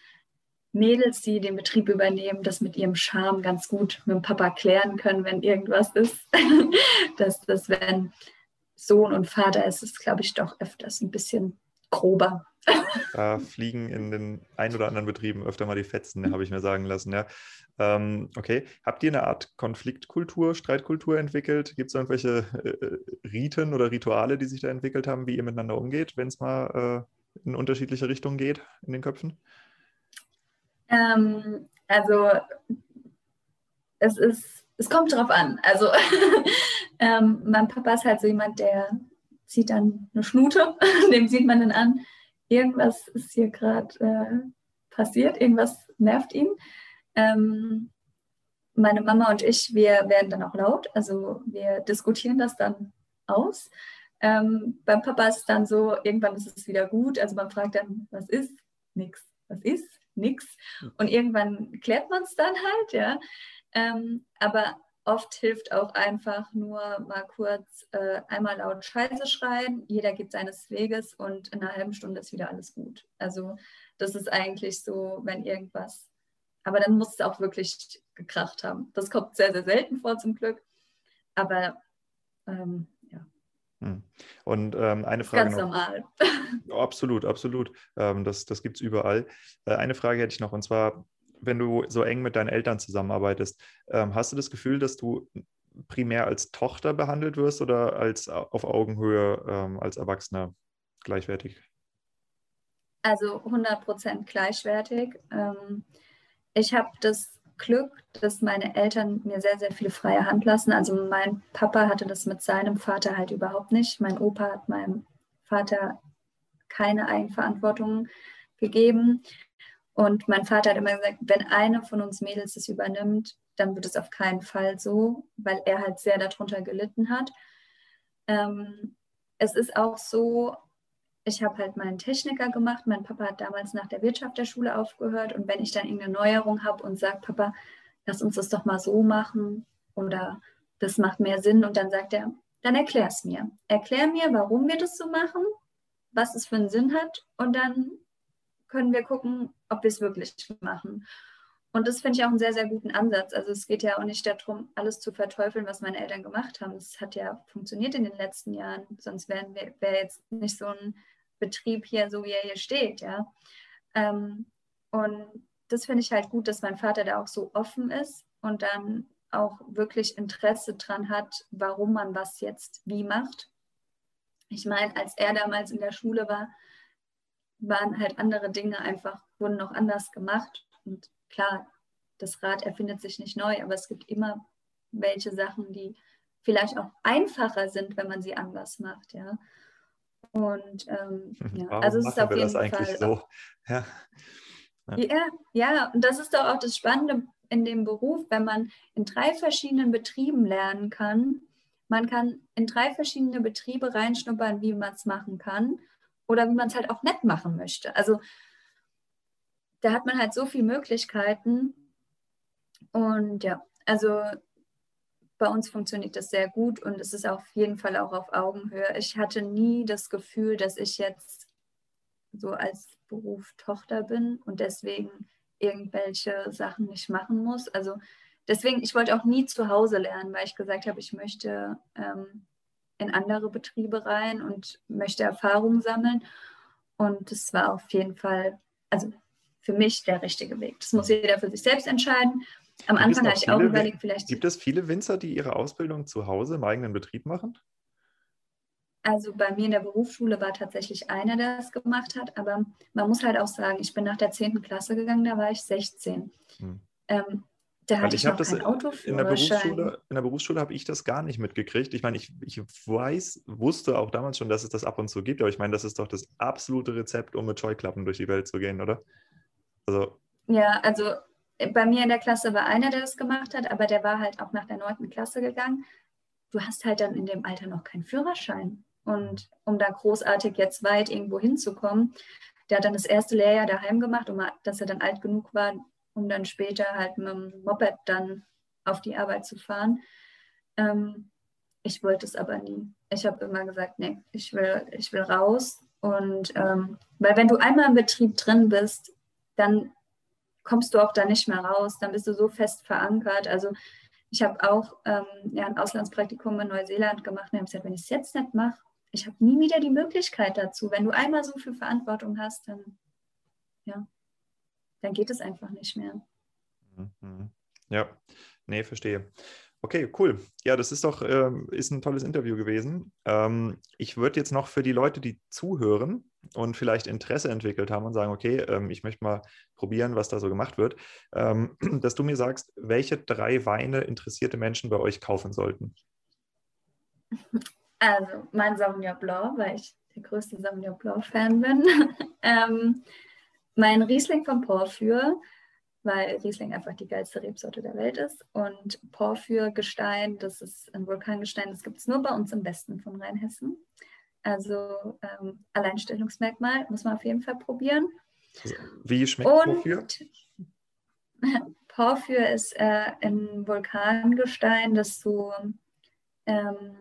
Mädels, die den Betrieb übernehmen, das mit ihrem Charme ganz gut mit dem Papa klären können, wenn irgendwas ist. dass das, wenn Sohn und Vater ist, ist, glaube ich, doch öfters ein bisschen grober. Da fliegen in den ein oder anderen Betrieben öfter mal die Fetzen, habe ich mir sagen lassen. Ja. Ähm, okay. Habt ihr eine Art Konfliktkultur, Streitkultur entwickelt? Gibt es irgendwelche äh, Riten oder Rituale, die sich da entwickelt haben, wie ihr miteinander umgeht, wenn es mal äh, in unterschiedliche Richtungen geht in den Köpfen? Ähm, also es ist, es kommt drauf an. Also ähm, mein Papa ist halt so jemand, der zieht dann eine Schnute, dem sieht man dann an, irgendwas ist hier gerade äh, passiert, irgendwas nervt ihn. Ähm, meine Mama und ich, wir werden dann auch laut, also wir diskutieren das dann aus. Ähm, beim Papa ist es dann so, irgendwann ist es wieder gut, also man fragt dann, was ist? Nix. Was ist? Nix. Und irgendwann klärt man es dann halt, ja. Ähm, aber Oft hilft auch einfach nur mal kurz äh, einmal laut Scheiße schreien. Jeder geht seines Weges und in einer halben Stunde ist wieder alles gut. Also das ist eigentlich so, wenn irgendwas. Aber dann muss es auch wirklich gekracht haben. Das kommt sehr, sehr selten vor zum Glück. Aber ähm, ja. Hm. Und ähm, eine Frage. Ganz noch. normal. Absolut, absolut. Ähm, das das gibt es überall. Äh, eine Frage hätte ich noch, und zwar, wenn du so eng mit deinen Eltern zusammenarbeitest, ähm, hast du das Gefühl, dass du primär als Tochter behandelt wirst oder als auf Augenhöhe ähm, als Erwachsener gleichwertig? Also 100 Prozent gleichwertig. Ähm, ich habe das Glück, dass meine Eltern mir sehr, sehr viele freie Hand lassen. Also mein Papa hatte das mit seinem Vater halt überhaupt nicht. Mein Opa hat meinem Vater keine Eigenverantwortung gegeben. Und mein Vater hat immer gesagt, wenn eine von uns Mädels es übernimmt, dann wird es auf keinen Fall so, weil er halt sehr darunter gelitten hat. Ähm, es ist auch so, ich habe halt meinen Techniker gemacht. Mein Papa hat damals nach der Wirtschaft der Schule aufgehört. Und wenn ich dann irgendeine Neuerung habe und sage, Papa, lass uns das doch mal so machen oder das macht mehr Sinn. Und dann sagt er, dann erklär es mir. Erklär mir, warum wir das so machen, was es für einen Sinn hat. Und dann können wir gucken, ob wir es wirklich machen. Und das finde ich auch einen sehr, sehr guten Ansatz. Also es geht ja auch nicht darum, alles zu verteufeln, was meine Eltern gemacht haben. Es hat ja funktioniert in den letzten Jahren, sonst wäre wär jetzt nicht so ein Betrieb hier, so wie er hier steht. Ja? Ähm, und das finde ich halt gut, dass mein Vater da auch so offen ist und dann auch wirklich Interesse dran hat, warum man was jetzt wie macht. Ich meine, als er damals in der Schule war, waren halt andere Dinge einfach, wurden noch anders gemacht. Und klar, das Rad erfindet sich nicht neu, aber es gibt immer welche Sachen, die vielleicht auch einfacher sind, wenn man sie anders macht, ja. Und ähm, ja, Warum also es ist auf jeden Fall. So? Ja. Ja. ja, ja, und das ist doch auch das Spannende in dem Beruf, wenn man in drei verschiedenen Betrieben lernen kann, man kann in drei verschiedene Betriebe reinschnuppern, wie man es machen kann oder wie man es halt auch nett machen möchte. Also da hat man halt so viele Möglichkeiten. Und ja, also bei uns funktioniert das sehr gut und es ist auf jeden Fall auch auf Augenhöhe. Ich hatte nie das Gefühl, dass ich jetzt so als Beruf Tochter bin und deswegen irgendwelche Sachen nicht machen muss. Also deswegen, ich wollte auch nie zu Hause lernen, weil ich gesagt habe, ich möchte ähm, in andere Betriebe rein und möchte Erfahrungen sammeln. Und das war auf jeden Fall, also für mich der richtige Weg. Das muss jeder für sich selbst entscheiden. Am gibt Anfang hatte ich auch überlegt, vielleicht. Gibt es viele Winzer, die ihre Ausbildung zu Hause im eigenen Betrieb machen? Also bei mir in der Berufsschule war tatsächlich einer, der das gemacht hat, aber man muss halt auch sagen, ich bin nach der 10. Klasse gegangen, da war ich 16. Hm. Ähm, da hatte ich, noch das in der Berufsschule, in der Berufsschule habe ich das gar nicht mitgekriegt. Ich meine, ich, ich weiß, wusste auch damals schon, dass es das ab und zu gibt, aber ich meine, das ist doch das absolute Rezept, um mit Scheuklappen durch die Welt zu gehen, oder? Also. Ja, also bei mir in der Klasse war einer, der das gemacht hat, aber der war halt auch nach der 9. Klasse gegangen. Du hast halt dann in dem Alter noch keinen Führerschein. Und um da großartig jetzt weit irgendwo hinzukommen, der hat dann das erste Lehrjahr daheim gemacht, um, dass er dann alt genug war, um dann später halt mit dem Moped dann auf die Arbeit zu fahren. Ähm, ich wollte es aber nie. Ich habe immer gesagt, nee, ich will, ich will raus. Und ähm, weil wenn du einmal im Betrieb drin bist, dann kommst du auch da nicht mehr raus, dann bist du so fest verankert. Also ich habe auch ähm, ja, ein Auslandspraktikum in Neuseeland gemacht und habe gesagt, wenn ich es jetzt nicht mache, ich habe nie wieder die Möglichkeit dazu. Wenn du einmal so viel Verantwortung hast, dann, ja, dann geht es einfach nicht mehr. Mhm. Ja, nee, verstehe. Okay, cool. Ja, das ist doch äh, ist ein tolles Interview gewesen. Ähm, ich würde jetzt noch für die Leute, die zuhören und vielleicht Interesse entwickelt haben und sagen, okay, ähm, ich möchte mal probieren, was da so gemacht wird, ähm, dass du mir sagst, welche drei Weine interessierte Menschen bei euch kaufen sollten. Also mein Sauvignon Blanc, weil ich der größte Sauvignon Blanc-Fan bin. mein Riesling von Porphyr, weil Riesling einfach die geilste Rebsorte der Welt ist. Und Porphyrgestein, das ist ein Vulkangestein, das gibt es nur bei uns im Westen von Rheinhessen. Also ähm, Alleinstellungsmerkmal muss man auf jeden Fall probieren. Also, wie schmeckt Und Porphyr? Porphyr ist äh, ein Vulkangestein, das so ähm,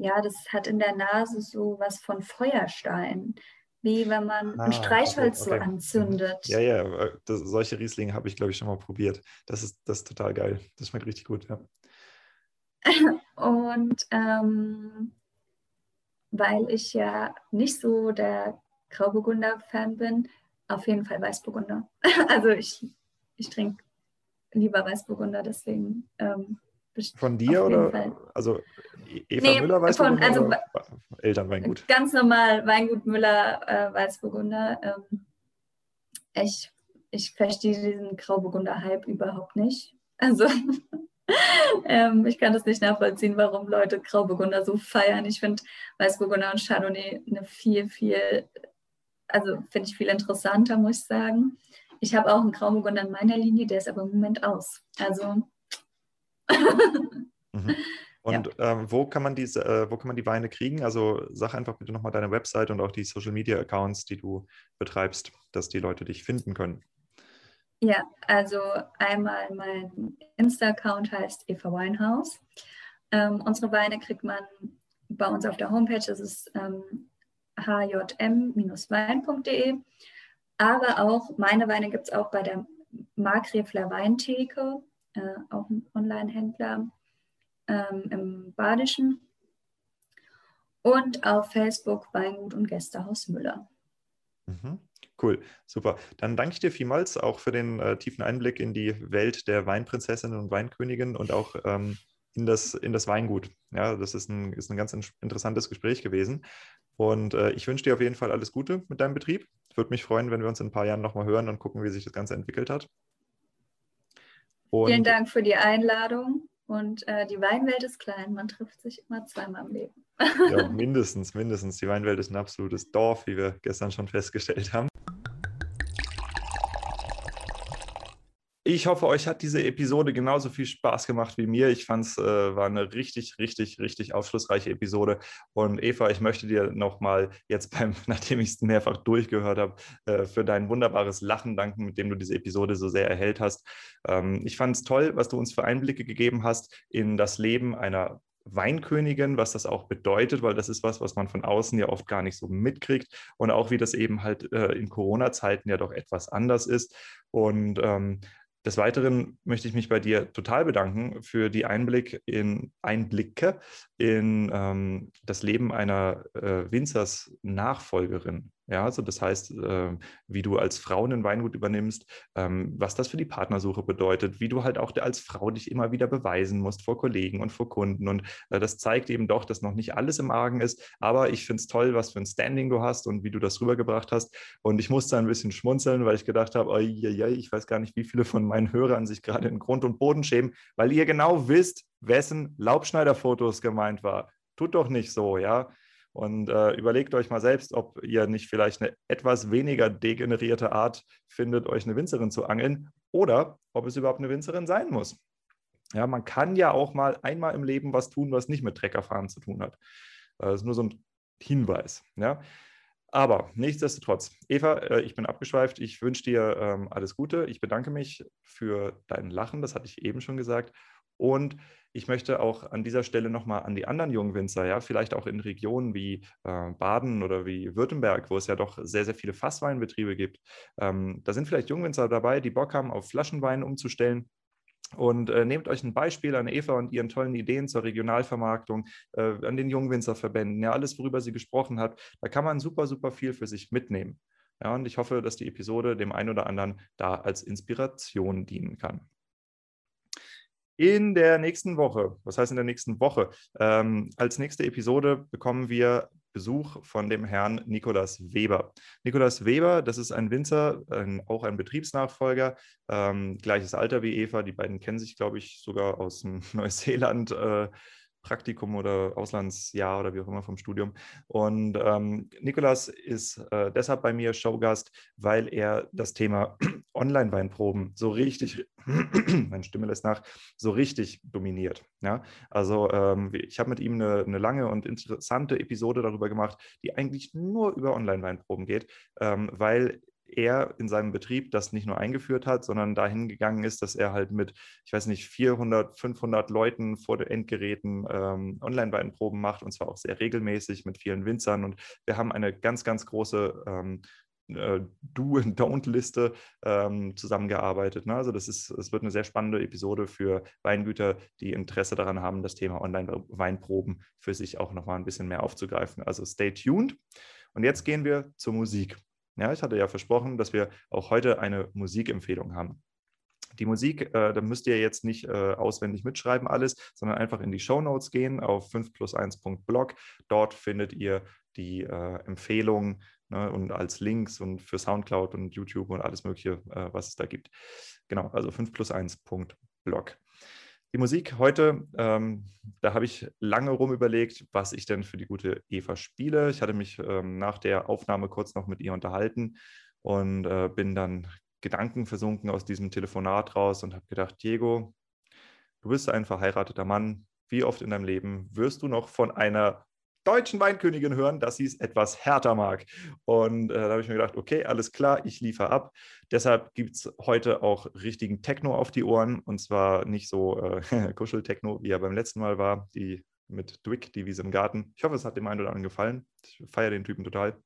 ja, das hat in der Nase so was von Feuerstein, wie wenn man ah, ein Streichholz okay, okay. so anzündet. Ja, ja, äh, das, solche Rieslinge habe ich, glaube ich, schon mal probiert. Das ist, das ist total geil. Das schmeckt richtig gut, ja. Und ähm, weil ich ja nicht so der Grauburgunder-Fan bin, auf jeden Fall Weißburgunder. also ich, ich trinke lieber Weißburgunder, deswegen ähm, von dir oder? Fall. Also e- Eva nee, Müller Weißburgunder? Von, also, Elternweingut. Ganz normal Weingut Müller äh, Weißburgunder. Ähm, ich, ich verstehe diesen Grauburgunder-Hype überhaupt nicht. Also ähm, ich kann das nicht nachvollziehen, warum Leute Grauburgunder so feiern. Ich finde Weißburgunder und Chardonnay eine viel, viel, also finde ich viel interessanter, muss ich sagen. Ich habe auch einen Grauburgunder in meiner Linie, der ist aber im Moment aus. Also mhm. Und ja. ähm, wo, kann man diese, äh, wo kann man die Weine kriegen? Also sag einfach bitte nochmal deine Website und auch die Social Media Accounts, die du betreibst, dass die Leute dich finden können. Ja, also einmal mein Insta-Account heißt Eva Winehouse. Ähm, unsere Weine kriegt man bei uns auf der Homepage, das ist ähm, hjm-wein.de. Aber auch meine Weine gibt es auch bei der Markgräfler Weintheke äh, auch ein Online-Händler ähm, im Badischen. Und auf Facebook Weingut und Gästehaus Müller. Mhm. Cool, super. Dann danke ich dir vielmals auch für den äh, tiefen Einblick in die Welt der Weinprinzessinnen und Weinköniginnen und auch ähm, in, das, in das Weingut. Ja, das ist ein, ist ein ganz interessantes Gespräch gewesen. Und äh, ich wünsche dir auf jeden Fall alles Gute mit deinem Betrieb. Ich würde mich freuen, wenn wir uns in ein paar Jahren nochmal hören und gucken, wie sich das Ganze entwickelt hat. Und Vielen Dank für die Einladung. Und äh, die Weinwelt ist klein, man trifft sich immer zweimal im Leben. ja, mindestens, mindestens. Die Weinwelt ist ein absolutes Dorf, wie wir gestern schon festgestellt haben. Ich hoffe, euch hat diese Episode genauso viel Spaß gemacht wie mir. Ich fand es äh, war eine richtig, richtig, richtig aufschlussreiche Episode. Und Eva, ich möchte dir nochmal jetzt beim, nachdem ich es mehrfach durchgehört habe, äh, für dein wunderbares Lachen danken, mit dem du diese Episode so sehr erhellt hast. Ähm, ich fand es toll, was du uns für Einblicke gegeben hast in das Leben einer Weinkönigin, was das auch bedeutet, weil das ist was, was man von außen ja oft gar nicht so mitkriegt und auch wie das eben halt äh, in Corona-Zeiten ja doch etwas anders ist. Und ähm, des Weiteren möchte ich mich bei dir total bedanken für die Einblick in, Einblicke in ähm, das Leben einer äh, Winzers Nachfolgerin. Ja, also das heißt, äh, wie du als Frau einen Weingut übernimmst, ähm, was das für die Partnersuche bedeutet, wie du halt auch als Frau dich immer wieder beweisen musst vor Kollegen und vor Kunden. Und äh, das zeigt eben doch, dass noch nicht alles im Argen ist. Aber ich finde es toll, was für ein Standing du hast und wie du das rübergebracht hast. Und ich musste ein bisschen schmunzeln, weil ich gedacht habe, ich weiß gar nicht, wie viele von meinen Hörern sich gerade in Grund und Boden schämen, weil ihr genau wisst, wessen Laubschneiderfotos gemeint war. Tut doch nicht so, ja. Und äh, überlegt euch mal selbst, ob ihr nicht vielleicht eine etwas weniger degenerierte Art findet, euch eine Winzerin zu angeln oder ob es überhaupt eine Winzerin sein muss. Ja, man kann ja auch mal einmal im Leben was tun, was nicht mit Treckerfahren zu tun hat. Das ist nur so ein Hinweis. Ja. Aber nichtsdestotrotz, Eva, äh, ich bin abgeschweift. Ich wünsche dir ähm, alles Gute. Ich bedanke mich für dein Lachen, das hatte ich eben schon gesagt. Und ich möchte auch an dieser Stelle nochmal an die anderen jungen Winzer, ja, vielleicht auch in Regionen wie äh, Baden oder wie Württemberg, wo es ja doch sehr, sehr viele Fassweinbetriebe gibt. Ähm, da sind vielleicht Jungwinzer dabei, die Bock haben, auf Flaschenwein umzustellen. Und äh, nehmt euch ein Beispiel an Eva und ihren tollen Ideen zur Regionalvermarktung, äh, an den Jungwinzerverbänden, ja, alles, worüber sie gesprochen hat. Da kann man super, super viel für sich mitnehmen. Ja, und ich hoffe, dass die Episode dem einen oder anderen da als Inspiration dienen kann in der nächsten Woche, was heißt in der nächsten Woche? Ähm, als nächste Episode bekommen wir Besuch von dem Herrn Nikolas Weber. Nikolas Weber, das ist ein Winzer, ein, auch ein Betriebsnachfolger, ähm, gleiches Alter wie Eva. Die beiden kennen sich, glaube ich, sogar aus Neuseeland. Äh, Praktikum oder Auslandsjahr oder wie auch immer vom Studium. Und ähm, Nikolas ist äh, deshalb bei mir Showgast, weil er das Thema Online-Weinproben so richtig, meine Stimme lässt nach, so richtig dominiert. Ja? Also ähm, ich habe mit ihm eine, eine, lange und interessante Episode darüber gemacht, die eigentlich nur über Online-Weinproben geht, ähm, weil er in seinem Betrieb das nicht nur eingeführt hat, sondern dahin gegangen ist, dass er halt mit, ich weiß nicht, 400, 500 Leuten vor den Endgeräten ähm, Online-Weinproben macht und zwar auch sehr regelmäßig mit vielen Winzern. Und wir haben eine ganz, ganz große ähm, äh, Do-and-Don't-Liste ähm, zusammengearbeitet. Ne? Also das ist, es wird eine sehr spannende Episode für Weingüter, die Interesse daran haben, das Thema Online-Weinproben für sich auch nochmal ein bisschen mehr aufzugreifen. Also stay tuned. Und jetzt gehen wir zur Musik. Ja, ich hatte ja versprochen, dass wir auch heute eine Musikempfehlung haben. Die Musik, äh, da müsst ihr jetzt nicht äh, auswendig mitschreiben alles, sondern einfach in die Show Notes gehen auf 5 plus 1.blog. Dort findet ihr die äh, Empfehlungen ne, und als Links und für Soundcloud und YouTube und alles Mögliche, äh, was es da gibt. Genau, also 5 plus 1.blog. Die Musik heute, ähm, da habe ich lange rum überlegt, was ich denn für die gute Eva spiele. Ich hatte mich ähm, nach der Aufnahme kurz noch mit ihr unterhalten und äh, bin dann gedankenversunken aus diesem Telefonat raus und habe gedacht, Diego, du bist ein verheirateter Mann. Wie oft in deinem Leben wirst du noch von einer deutschen Weinkönigin hören, dass sie es etwas härter mag. Und äh, da habe ich mir gedacht, okay, alles klar, ich liefere ab. Deshalb gibt es heute auch richtigen Techno auf die Ohren. Und zwar nicht so äh, Kuscheltechno, wie er beim letzten Mal war, die mit Dwick, die Wiese im Garten. Ich hoffe, es hat dem einen oder anderen gefallen. Ich feiere den Typen total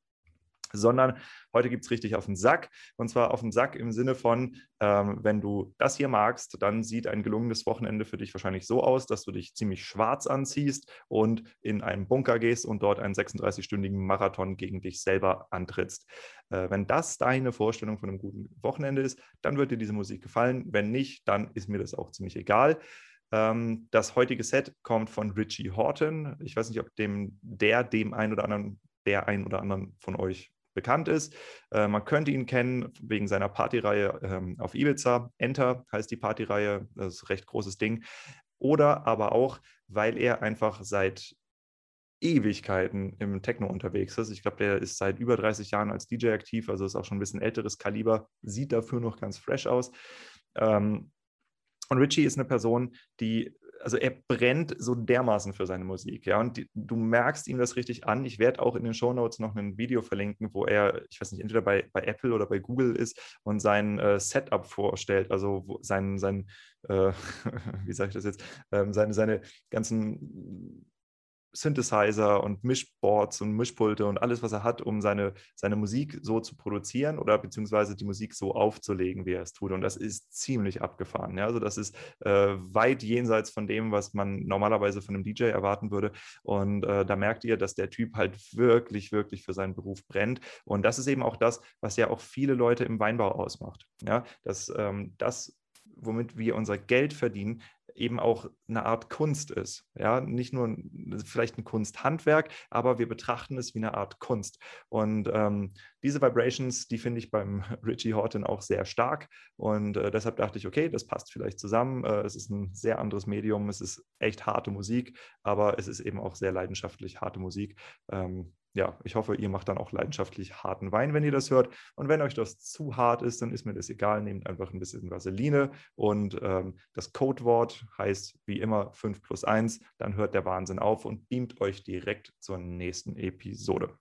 sondern heute gibt es richtig auf den Sack. Und zwar auf den Sack im Sinne von, ähm, wenn du das hier magst, dann sieht ein gelungenes Wochenende für dich wahrscheinlich so aus, dass du dich ziemlich schwarz anziehst und in einen Bunker gehst und dort einen 36-stündigen Marathon gegen dich selber antrittst. Äh, wenn das deine Vorstellung von einem guten Wochenende ist, dann wird dir diese Musik gefallen. Wenn nicht, dann ist mir das auch ziemlich egal. Ähm, das heutige Set kommt von Richie Horton. Ich weiß nicht, ob dem der dem einen oder anderen der ein oder anderen von euch bekannt ist. Äh, man könnte ihn kennen wegen seiner Partyreihe ähm, auf Ibiza. Enter heißt die Partyreihe, das ist ein recht großes Ding. Oder aber auch, weil er einfach seit Ewigkeiten im Techno unterwegs ist. Ich glaube, der ist seit über 30 Jahren als DJ aktiv, also ist auch schon ein bisschen älteres Kaliber, sieht dafür noch ganz fresh aus. Ähm, und Richie ist eine Person, die also er brennt so dermaßen für seine Musik, ja, und die, du merkst ihm das richtig an. Ich werde auch in den Show Notes noch ein Video verlinken, wo er, ich weiß nicht, entweder bei, bei Apple oder bei Google ist und sein äh, Setup vorstellt, also sein, sein äh, wie sage ich das jetzt, ähm, seine, seine ganzen Synthesizer und Mischboards und Mischpulte und alles, was er hat, um seine, seine Musik so zu produzieren oder beziehungsweise die Musik so aufzulegen, wie er es tut. Und das ist ziemlich abgefahren. Ja? Also das ist äh, weit jenseits von dem, was man normalerweise von einem DJ erwarten würde. Und äh, da merkt ihr, dass der Typ halt wirklich, wirklich für seinen Beruf brennt. Und das ist eben auch das, was ja auch viele Leute im Weinbau ausmacht. Ja? Dass ähm, das womit wir unser Geld verdienen, eben auch eine Art Kunst ist. Ja, nicht nur vielleicht ein Kunsthandwerk, aber wir betrachten es wie eine Art Kunst. Und ähm, diese Vibrations, die finde ich beim Richie Horton auch sehr stark. Und äh, deshalb dachte ich, okay, das passt vielleicht zusammen. Äh, es ist ein sehr anderes Medium, es ist echt harte Musik, aber es ist eben auch sehr leidenschaftlich harte Musik. Ähm, ja, ich hoffe, ihr macht dann auch leidenschaftlich harten Wein, wenn ihr das hört. Und wenn euch das zu hart ist, dann ist mir das egal. Nehmt einfach ein bisschen Vaseline und ähm, das Codewort heißt wie immer 5 plus 1. Dann hört der Wahnsinn auf und beamt euch direkt zur nächsten Episode.